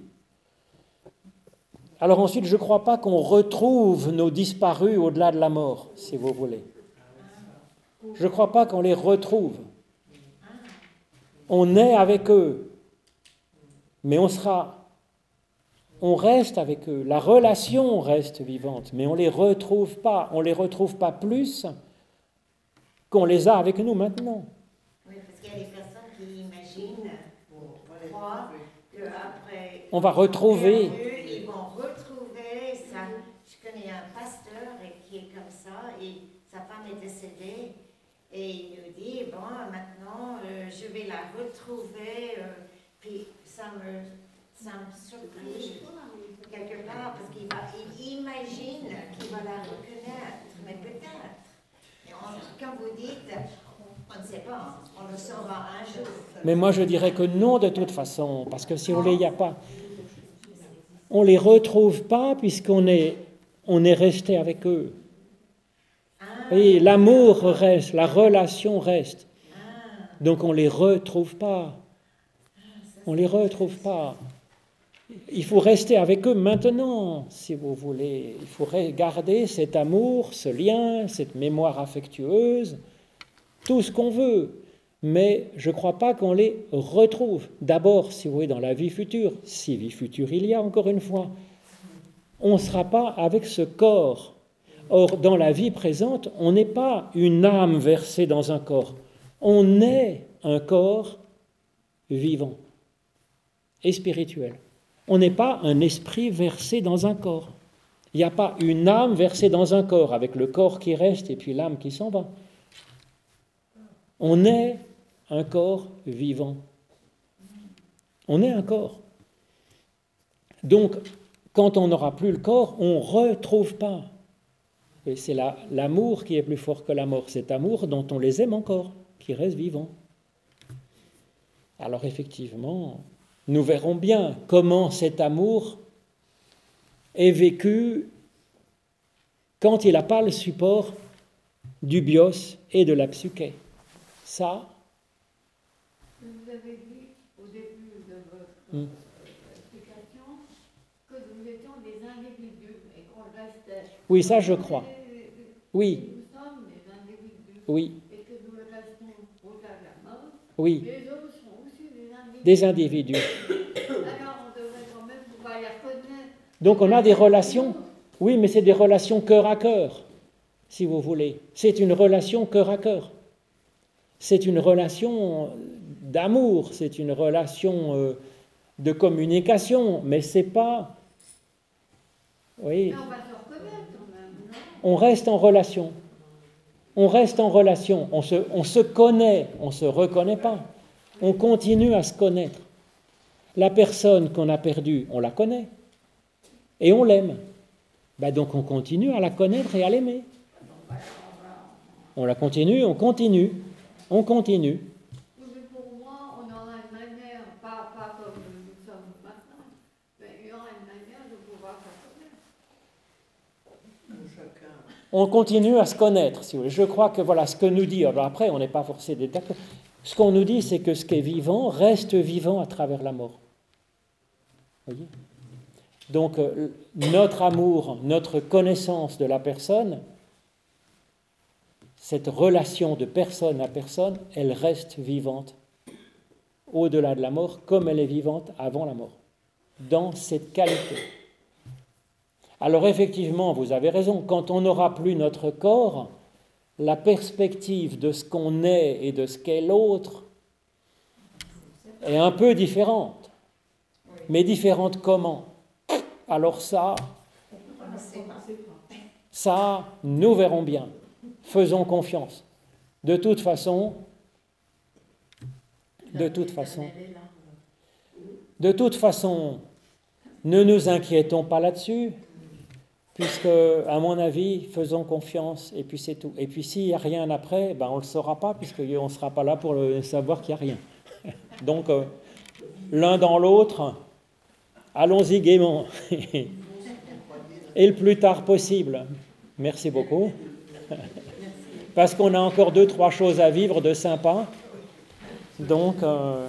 Alors ensuite, je ne crois pas qu'on retrouve nos disparus au-delà de la mort, si vous voulez. Je ne crois pas qu'on les retrouve. On est avec eux, mais on sera, on reste avec eux. La relation reste vivante, mais on ne les retrouve pas. On ne les retrouve pas plus qu'on les a avec nous maintenant. On va retrouver. Ils vont retrouver ça. Je connais un pasteur qui est comme ça et sa femme est décédée et il nous dit bon maintenant euh, je vais la retrouver euh, puis ça me ça me surprit quelque part parce qu'il il imagine qu'il va la reconnaître mais peut-être quand vous dites on ne sait pas, on le saura un jour. Mais moi je dirais que non de toute façon, parce que si on les, y a pas, on ne les retrouve pas puisqu'on est, on est resté avec eux. Et l'amour reste, la relation reste. Donc on ne les retrouve pas. On ne les retrouve pas. Il faut rester avec eux maintenant, si vous voulez. Il faut garder cet amour, ce lien, cette mémoire affectueuse, tout ce qu'on veut mais je ne crois pas qu'on les retrouve. D'abord, si vous voulez, dans la vie future, si vie future il y a encore une fois, on ne sera pas avec ce corps. Or, dans la vie présente, on n'est pas une âme versée dans un corps, on est un corps vivant et spirituel. On n'est pas un esprit versé dans un corps. Il n'y a pas une âme versée dans un corps, avec le corps qui reste et puis l'âme qui s'en va. On est un corps vivant. On est un corps. Donc, quand on n'aura plus le corps, on ne retrouve pas. C'est l'amour qui est plus fort que la mort, cet amour dont on les aime encore, qui reste vivant. Alors effectivement, nous verrons bien comment cet amour est vécu quand il n'a pas le support du bios et de la psyché. Ça, avez dit au début de votre hmm. explication que nous étions des individus et qu'on restait. Oui, ça je crois. Oui. Nous sommes des individus. Oui. Et que nous le restons Oui. Les autres sont aussi des individus. Des individus. Alors on devrait quand même pouvoir les reconnaître. Donc on a des relations. Oui, mais c'est des relations cœur à cœur, si vous voulez. C'est une relation cœur à cœur. C'est une relation d'amour, c'est une relation euh, de communication, mais c'est pas. Oui. On reste en relation. On reste en relation. On se, on se connaît, on ne se reconnaît pas. On continue à se connaître. La personne qu'on a perdue, on la connaît. Et on l'aime. Ben donc on continue à la connaître et à l'aimer. On la continue, on continue, on continue. Oui, mais pour moi, on aura une manière, pas, pas comme nous sommes maintenant, mais il y aura une manière de pouvoir se reconnaître. Chacun. On continue à se connaître, si vous voulez. Je crois que voilà ce que nous dit. Alors après, on n'est pas forcé d'être d'accord. Ce qu'on nous dit, c'est que ce qui est vivant reste vivant à travers la mort. Voyez? Donc euh, notre amour, notre connaissance de la personne, cette relation de personne à personne, elle reste vivante au-delà de la mort, comme elle est vivante avant la mort, dans cette qualité. Alors effectivement, vous avez raison, quand on n'aura plus notre corps, la perspective de ce qu'on est et de ce qu'est l'autre est un peu différente. Mais différente comment? Alors ça, ça, nous verrons bien. Faisons confiance. De toute façon, de toute façon, de toute façon, ne nous inquiétons pas là-dessus, puisque, à mon avis, faisons confiance, et puis c'est tout. Et puis s'il n'y a rien après, ben, on ne le saura pas, puisqu'on ne sera pas là pour le savoir qu'il n'y a rien. [LAUGHS] Donc, euh, l'un dans l'autre, allons-y gaiement, [LAUGHS] et le plus tard possible. Merci beaucoup. [LAUGHS] Parce qu'on a encore deux, trois choses à vivre de sympa. Donc, euh,